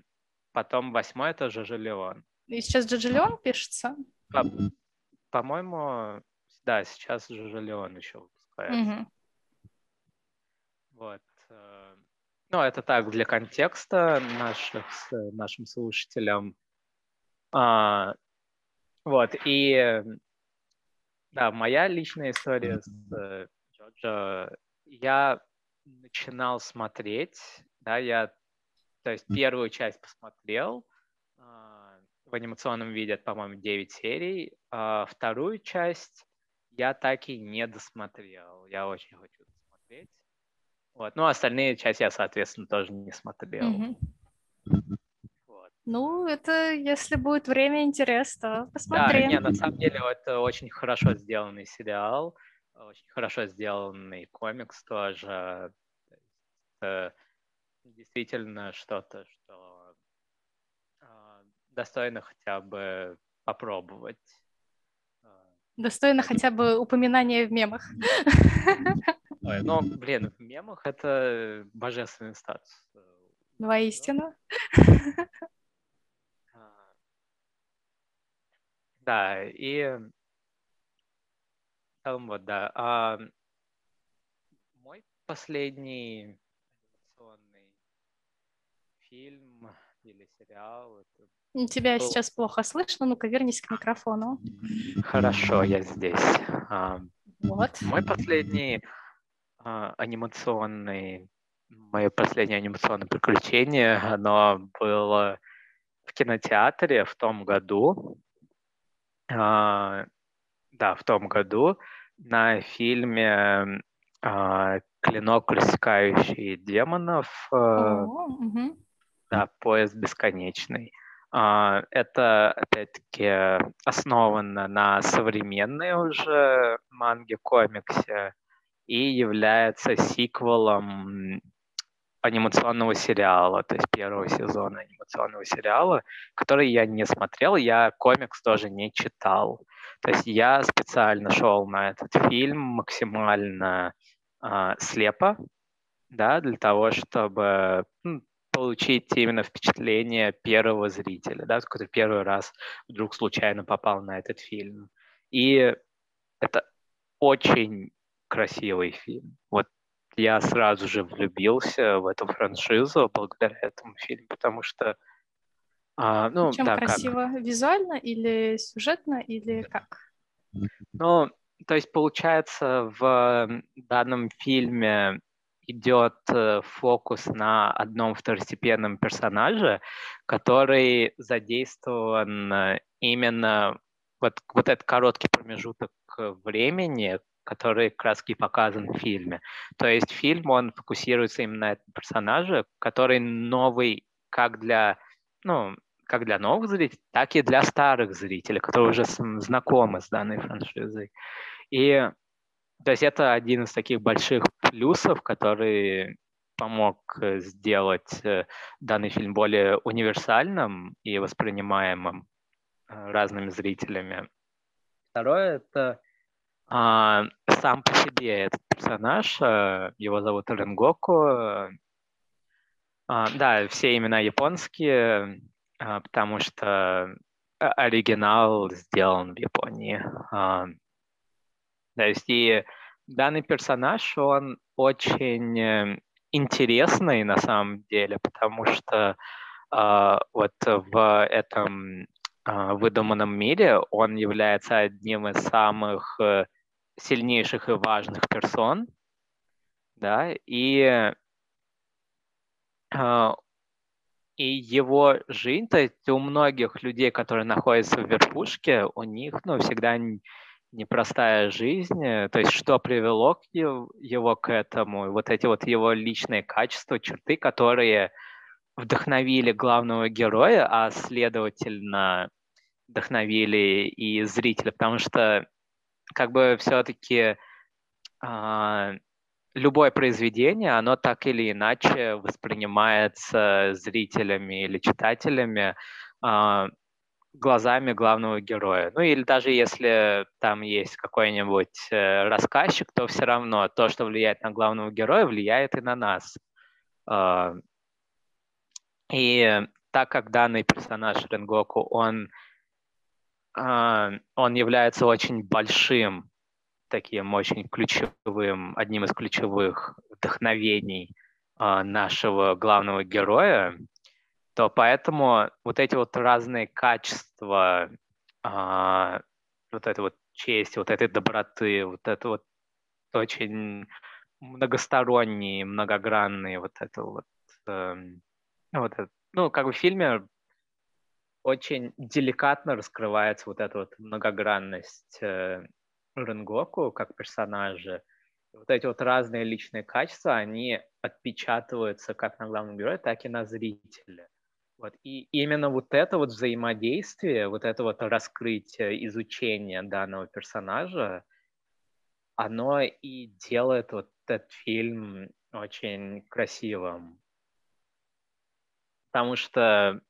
потом восьмой это Джоджолион. И сейчас Джоджолион пишется? По-моему, да, сейчас же Леон еще выпускается. Mm-hmm. Вот. Э, ну, это так, для контекста наших, нашим слушателям. А, вот, и да, моя личная история с э, Джоджо. Я начинал смотреть, да, я, то есть первую часть посмотрел, в анимационном виде, по-моему, 9 серий. А вторую часть я так и не досмотрел. Я очень хочу досмотреть. Вот. Ну, остальные части я, соответственно, тоже не смотрел. Mm-hmm. Вот. Ну, это если будет время, интерес, то посмотри. Да, нет, на самом деле это очень хорошо сделанный сериал, очень хорошо сделанный комикс тоже. Это действительно что-то, что достойно хотя бы попробовать. Достойно хотя бы упоминания в мемах. Ой, ну, блин, в мемах это божественный статус. Воистину. А, да, и в целом вот, да. А мой последний анимационный фильм или сериал это Тебя был... сейчас плохо слышно, ну-ка вернись к микрофону. Хорошо, я здесь. А, вот. Мой последний а, анимационный, мое последнее анимационное приключение, оно было в кинотеатре в том году. А, да, в том году на фильме «Клинок, рассекающий демонов». О, угу. Да, «Поезд бесконечный». А, это, опять-таки, основано на современной уже манге-комиксе и является сиквелом анимационного сериала, то есть первого сезона анимационного сериала, который я не смотрел, я комикс тоже не читал. То есть я специально шел на этот фильм максимально э, слепо, да, для того, чтобы ну, получить именно впечатление первого зрителя, да, который первый раз вдруг случайно попал на этот фильм. И это очень красивый фильм. Вот я сразу же влюбился в эту франшизу благодаря этому фильму, потому что а, ну, Чем да, красиво? Как? Визуально или сюжетно, или как? Ну, то есть, получается, в данном фильме идет э, фокус на одном второстепенном персонаже, который задействован э, именно вот, вот этот короткий промежуток времени, который как показан в фильме. То есть фильм, он фокусируется именно на этом персонаже, который новый как для, ну, как для новых зрителей, так и для старых зрителей, которые уже знакомы с данной франшизой. И то есть это один из таких больших плюсов, который помог э, сделать э, данный фильм более универсальным и воспринимаемым э, разными зрителями. Второе – это а, сам по себе этот персонаж, его зовут Ренгоку. А, да, все имена японские, а, потому что оригинал сделан в Японии. То есть и данный персонаж, он очень э, интересный на самом деле, потому что э, вот в этом э, выдуманном мире он является одним из самых э, сильнейших и важных персон, да, и э, и его жизнь, то есть у многих людей, которые находятся в верхушке, у них, ну, всегда непростая жизнь, э, то есть что привело его к этому, вот эти вот его личные качества, черты, которые вдохновили главного героя, а следовательно вдохновили и зрителя, потому что как бы все-таки а, любое произведение, оно так или иначе воспринимается зрителями или читателями а, глазами главного героя. Ну или даже если там есть какой-нибудь э, рассказчик, то все равно то, что влияет на главного героя, влияет и на нас. Э, и так как данный персонаж Ренгоку, он, э, он является очень большим, таким очень ключевым, одним из ключевых вдохновений э, нашего главного героя, то поэтому вот эти вот разные качества, а, вот эта вот честь, вот этой доброты, вот это вот очень многосторонние, многогранные вот это вот, э, вот это, ну, как бы в фильме очень деликатно раскрывается вот эта вот многогранность э, Ренгоку как персонажа. Вот эти вот разные личные качества, они отпечатываются как на главном герое, так и на зрителе. Вот. И именно вот это вот взаимодействие, вот это вот раскрытие, изучение данного персонажа, оно и делает вот этот фильм очень красивым. Потому что,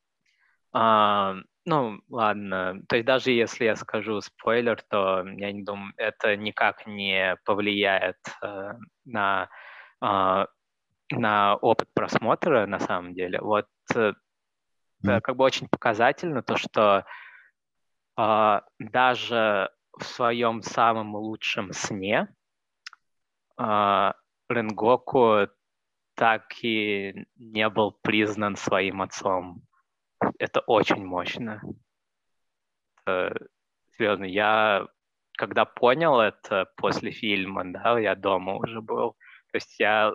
а, ну, ладно, то есть даже если я скажу спойлер, то я не думаю, это никак не повлияет э, на, э, на опыт просмотра на самом деле. Вот э, mm как бы очень показательно то, что э, даже в своем самом лучшем сне э, Ренгоку так и не был признан своим отцом. Это очень мощно. Это, серьезно, я когда понял это после фильма, да, я дома уже был, то есть я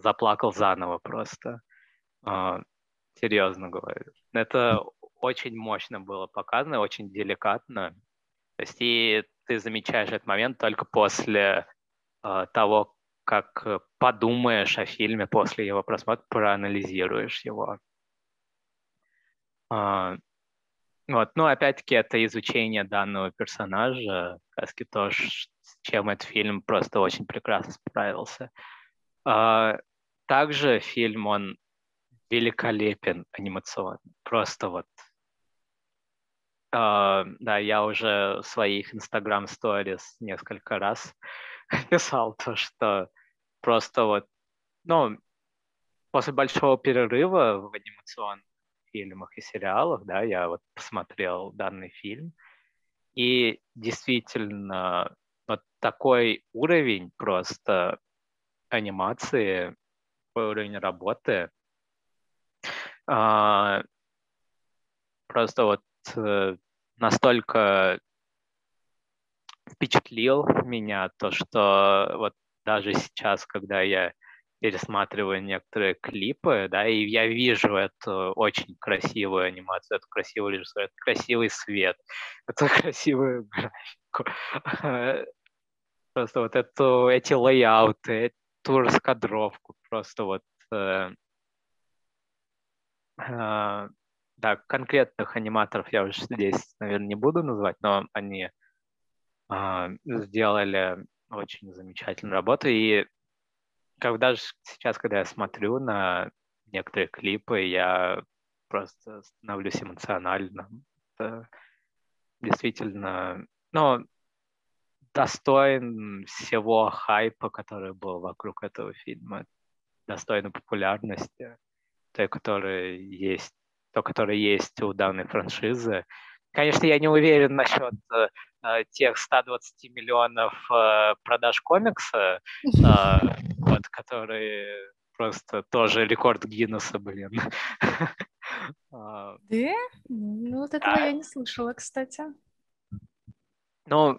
заплакал заново просто. А, серьезно говорю. Это очень мощно было показано, очень деликатно. То есть и ты замечаешь этот момент только после э, того, как подумаешь о фильме, после его просмотра, проанализируешь его. А, вот, ну, опять-таки, это изучение данного персонажа, сказки тоже, с чем этот фильм просто очень прекрасно справился. А, также фильм, он великолепен анимационно. Просто вот. Uh, да, я уже в своих Instagram Stories несколько раз писал то, что просто вот, ну, после большого перерыва в анимационных фильмах и сериалах, да, я вот посмотрел данный фильм, и действительно вот такой уровень просто анимации, твой уровень работы. А, просто вот э, настолько впечатлил меня то, что вот даже сейчас, когда я пересматриваю некоторые клипы, да, и я вижу эту очень красивую анимацию, эту красивую режиссуру, этот красивый свет, эту красивую графику. Просто вот эту, эти лейауты, эту раскадровку, просто вот э, э, да, конкретных аниматоров я уже здесь, наверное, не буду называть, но они э, сделали очень замечательную работу. И когда даже сейчас, когда я смотрю на некоторые клипы, я просто становлюсь эмоциональным. Это действительно, ну, достоин всего хайпа, который был вокруг этого фильма, достойно популярности, той, которая есть, то, которое есть у данной франшизы. Конечно, я не уверен насчет э, э тех 120 миллионов э, продаж комикса, э, вот, которые просто тоже рекорд Гиннесса, блин. А, да? Ну, вот этого я не слышала, кстати. Ну,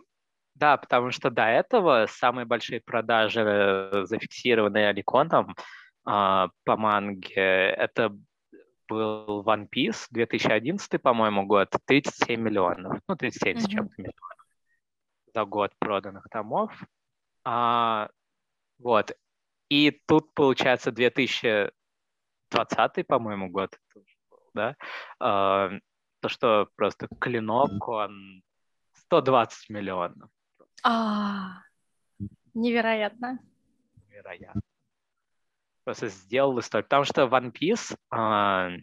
да, потому что до этого самые большие продажи, э, зафиксированные Аликоном по манге, это был One Piece, 2011, по-моему, год, 37 миллионов, ну, 37 mm-hmm. с чем-то миллионов за год проданных томов. А, вот. И тут, получается, 2020, по-моему, год, да, а, то, что просто клинок, он 120 миллионов. А, невероятно. Невероятно просто сделал историю. Потому что One Piece, э,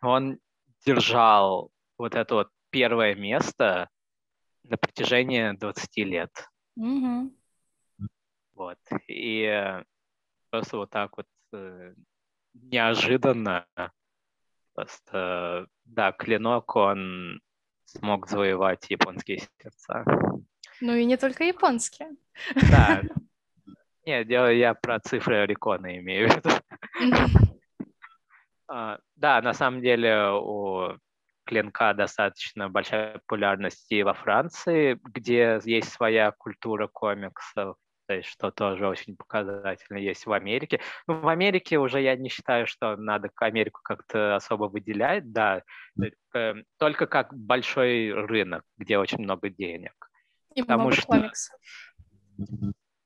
он держал вот это вот первое место на протяжении 20 лет. Mm-hmm. Вот. И просто вот так вот э, неожиданно просто, да, клинок, он смог завоевать японские сердца. Ну и не только японские. Да, нет, дело я про цифры Орикона имею в виду. А, да, на самом деле у клинка достаточно большая популярность и во Франции, где есть своя культура комиксов, то есть что тоже очень показательно есть в Америке. Ну, в Америке уже я не считаю, что надо Америку как-то особо выделять, да, только как большой рынок, где очень много денег. И Потому много что... комиксов.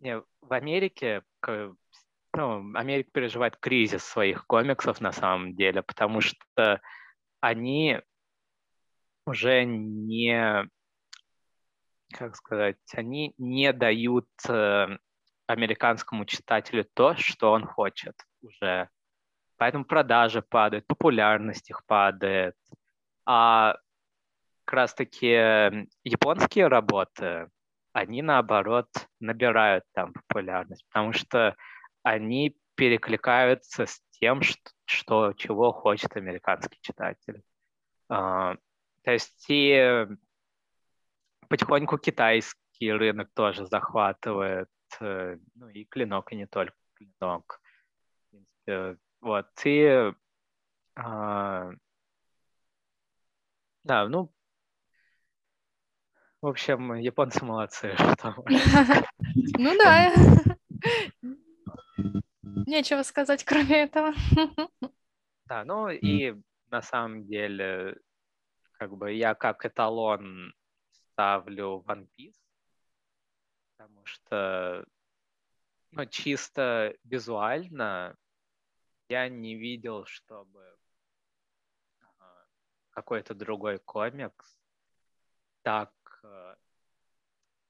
Не, в Америке, ну, Америка переживает кризис своих комиксов на самом деле, потому что они уже не, как сказать, они не дают э, американскому читателю то, что он хочет уже. Поэтому продажи падают, популярность их падает. А как раз-таки японские работы, они наоборот набирают там популярность, потому что они перекликаются с тем, что, что чего хочет американский читатель. А, то есть и потихоньку китайский рынок тоже захватывает, э, ну и клинок, и не только клинок. Вот, и а, да, ну, в общем, японцы молодцы. Ну да. Нечего сказать, кроме этого. Да, ну и на самом деле, как бы я как эталон ставлю One Piece, потому что ну, чисто визуально я не видел, чтобы какой-то другой комикс так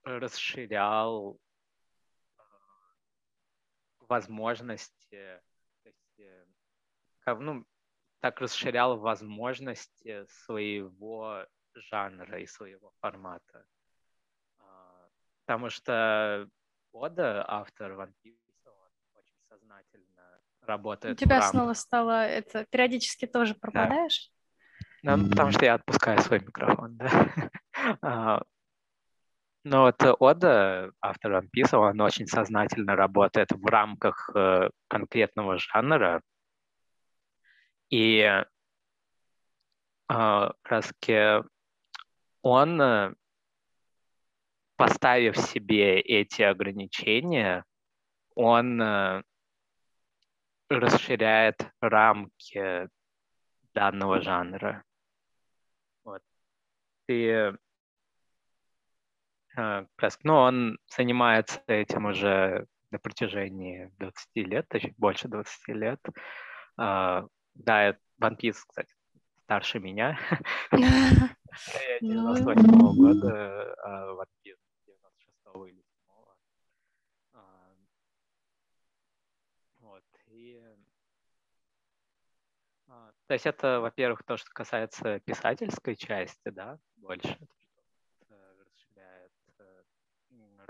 расширял э, возможности, то есть, э, как, ну, так расширял возможности своего жанра и своего формата. А, потому что Ода, автор One Piece, он очень сознательно работает. У тебя снова стало это периодически тоже пропадаешь? Да. Ну, потому что я отпускаю свой микрофон, да. А, Ну вот Ода, автор One Piece, он очень сознательно работает в рамках э, конкретного жанра. И краски он, э, поставив себе эти ограничения, он э, расширяет рамки данного жанра. Вот. И э, ну, он занимается этим уже на протяжении 20 лет, чуть больше 20 лет. Uh, да, One Piece, кстати, старше меня. Я 98 ну. года, а One Piece 96 или 7 Вот, и... А, то есть это, во-первых, то, что касается писательской части, да, больше, расширяет э,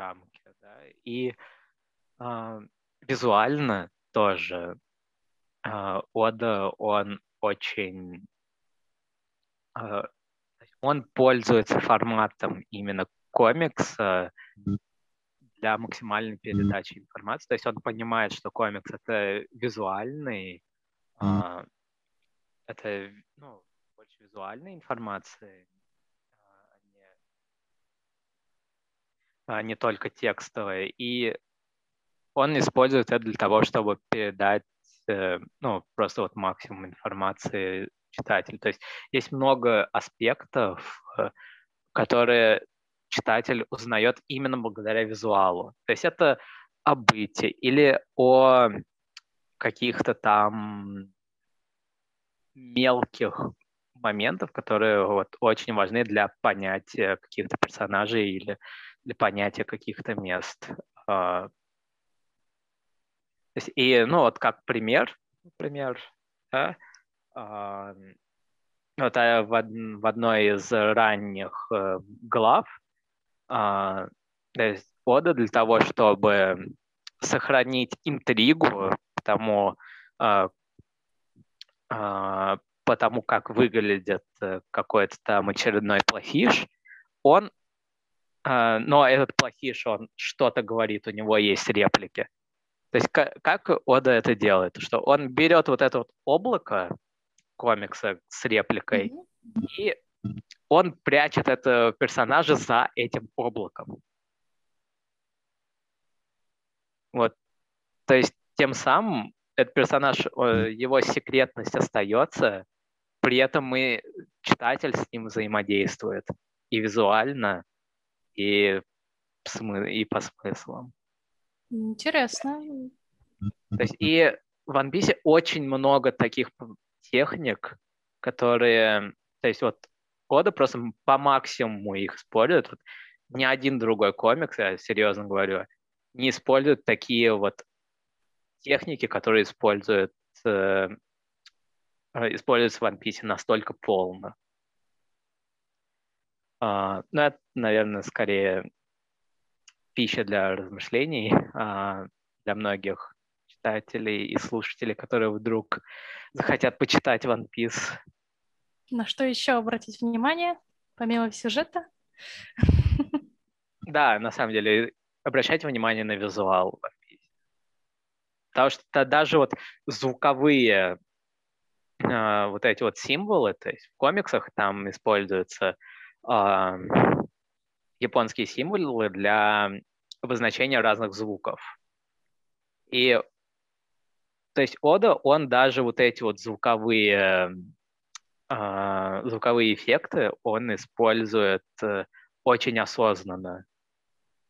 рамки, да, и а, визуально тоже а, Ода, он очень а, он пользуется форматом именно комикса для максимальной передачи информации. То есть он понимает, что комикс это визуальный, mm это ну, больше визуальной информации, а не, а не только текстовая. И он использует это для того, чтобы передать э, ну, просто вот максимум информации читатель. То есть есть много аспектов, э, которые читатель узнает именно благодаря визуалу. То есть это о быте или о каких-то там мелких моментов, которые вот очень важны для понятия каких-то персонажей или для понятия каких-то мест. А, и, ну, вот как пример, например, да, вот а, в, одной из ранних э, глав а, Ода для того, чтобы сохранить интригу тому, а, потому как выглядит э, какой-то там очередной плохиш, он, но этот плохиш, он что-то говорит, у него есть реплики. То есть как, как Ода это делает? Что он берет вот это вот облако, комикса с репликой. Mm-hmm. И он прячет этого персонажа за этим облаком. Вот. То есть тем самым этот персонаж, его секретность остается, при этом мы, читатель с ним взаимодействует и визуально, и, и по смыслам. Интересно. То есть и в One Piece очень много таких техник, которые, то есть вот Ода просто по максимуму их использует. Вот ни один другой комикс, я серьезно говорю, не использует такие вот техники, которые используют, э, используются в One Piece настолько полно. Uh, ну, это, наверное, скорее пища для размышлений uh, для многих читателей и слушателей, которые вдруг захотят почитать One Piece. На что еще обратить внимание, помимо сюжета? Да, на самом деле, обращайте внимание на визуал One Piece. Потому что даже вот звуковые э, вот эти вот символы, то есть в комиксах там используются японские символы для обозначения разных звуков. И то есть Ода, он даже вот эти вот звуковые, э, звуковые эффекты, он использует э, очень осознанно.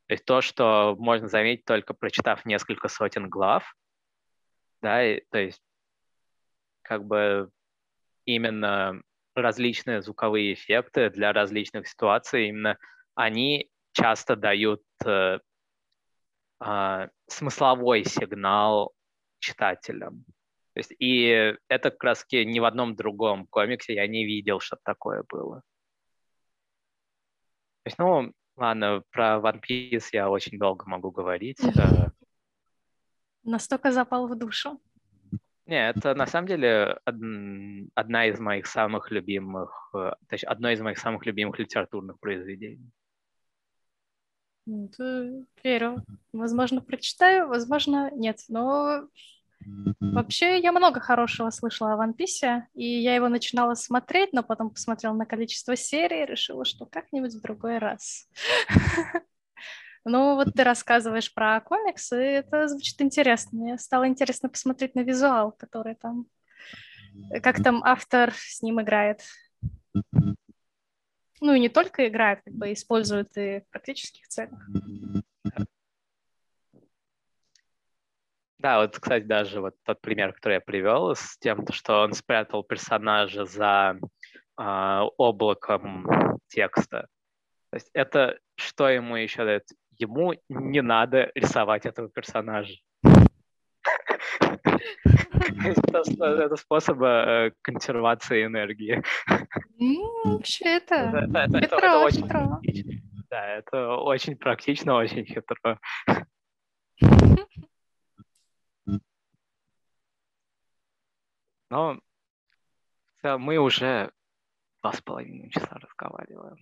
То есть то, что можно заметить только прочитав несколько сотен глав, да, и, то есть как бы именно различные звуковые эффекты для различных ситуаций, именно они часто дают э, э, смысловой сигнал читателям. То есть, и это как раз ни в одном другом комиксе я не видел, что такое было. То есть, ну, ладно, про One Piece я очень долго могу говорить. Э. Настолько запал в душу. Не, это на самом деле одна из моих самых любимых, э, то есть одно из моих самых любимых литературных произведений. Верю. Возможно, прочитаю, возможно, нет. Но вообще я много хорошего слышала о One Piece, и я его начинала смотреть, но потом посмотрела на количество серий и решила, что как-нибудь в другой раз. Ну, вот ты рассказываешь про комиксы, и это звучит интересно. Мне стало интересно посмотреть на визуал, который там... Как там автор с ним играет. Ну, и не только играет, как бы использует и в практических целях. Да, вот, кстати, даже вот тот пример, который я привел, с тем, что он спрятал персонажа за э, облаком текста. То есть это что ему еще дает? Ему не надо рисовать этого персонажа. Это способ э, консервации энергии. Вообще это хитро, хитро. Да, это очень практично, очень хитро. Но мы уже два с половиной часа разговариваем.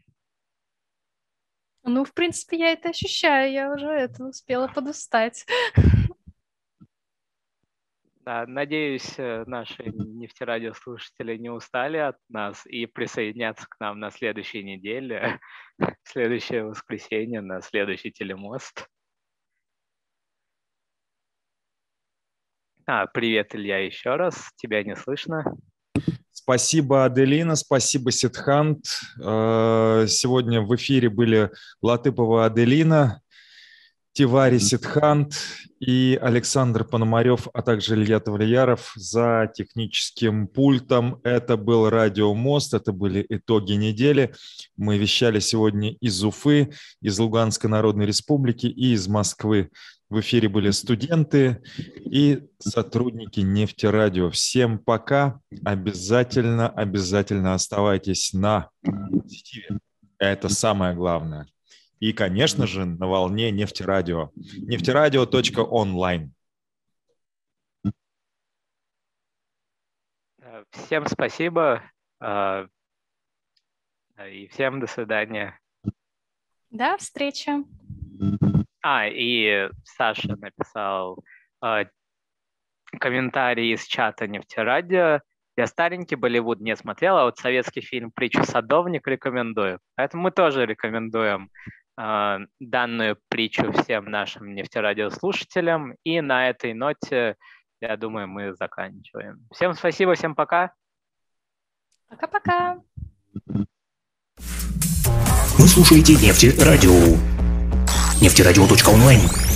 Ну, в принципе, я это ощущаю, я уже это успела подустать. Да, надеюсь, э, наши нефтерадиослушатели не устали от нас и присоединятся к нам на следующей неделе, в следующее воскресенье, на следующий телемост. А, привет, Илья, еще раз. Тебя не слышно. Спасибо, Аделина, спасибо, Ситхант. Э, сегодня в эфире были Латыпова Аделина, Тивари Ситхант и Александр Пономарев, а также Илья Тавлияров за техническим пультом. Это был Радио Мост, это были итоги недели. Мы вещали сегодня из Уфы, из Луганской Народной Республики и из Москвы. В эфире были студенты и сотрудники нефтерадио. Всем пока. Обязательно, обязательно оставайтесь на позитиве. Это самое главное. И, конечно же, на волне нефтерадио. Нефтерадио.онлайн. Всем спасибо. А, и всем до свидания. До встречи. А, и Саша написал э, комментарий из чата нефтерадио. Я старенький Болливуд не смотрел, а вот советский фильм «Притча садовник» рекомендую. Поэтому мы тоже рекомендуем э, данную притчу всем нашим нефтерадиослушателям. И на этой ноте, я думаю, мы заканчиваем. Всем спасибо, всем пока. Пока-пока. Вы слушаете Нефти Радио. Нефтерадио.онлайн.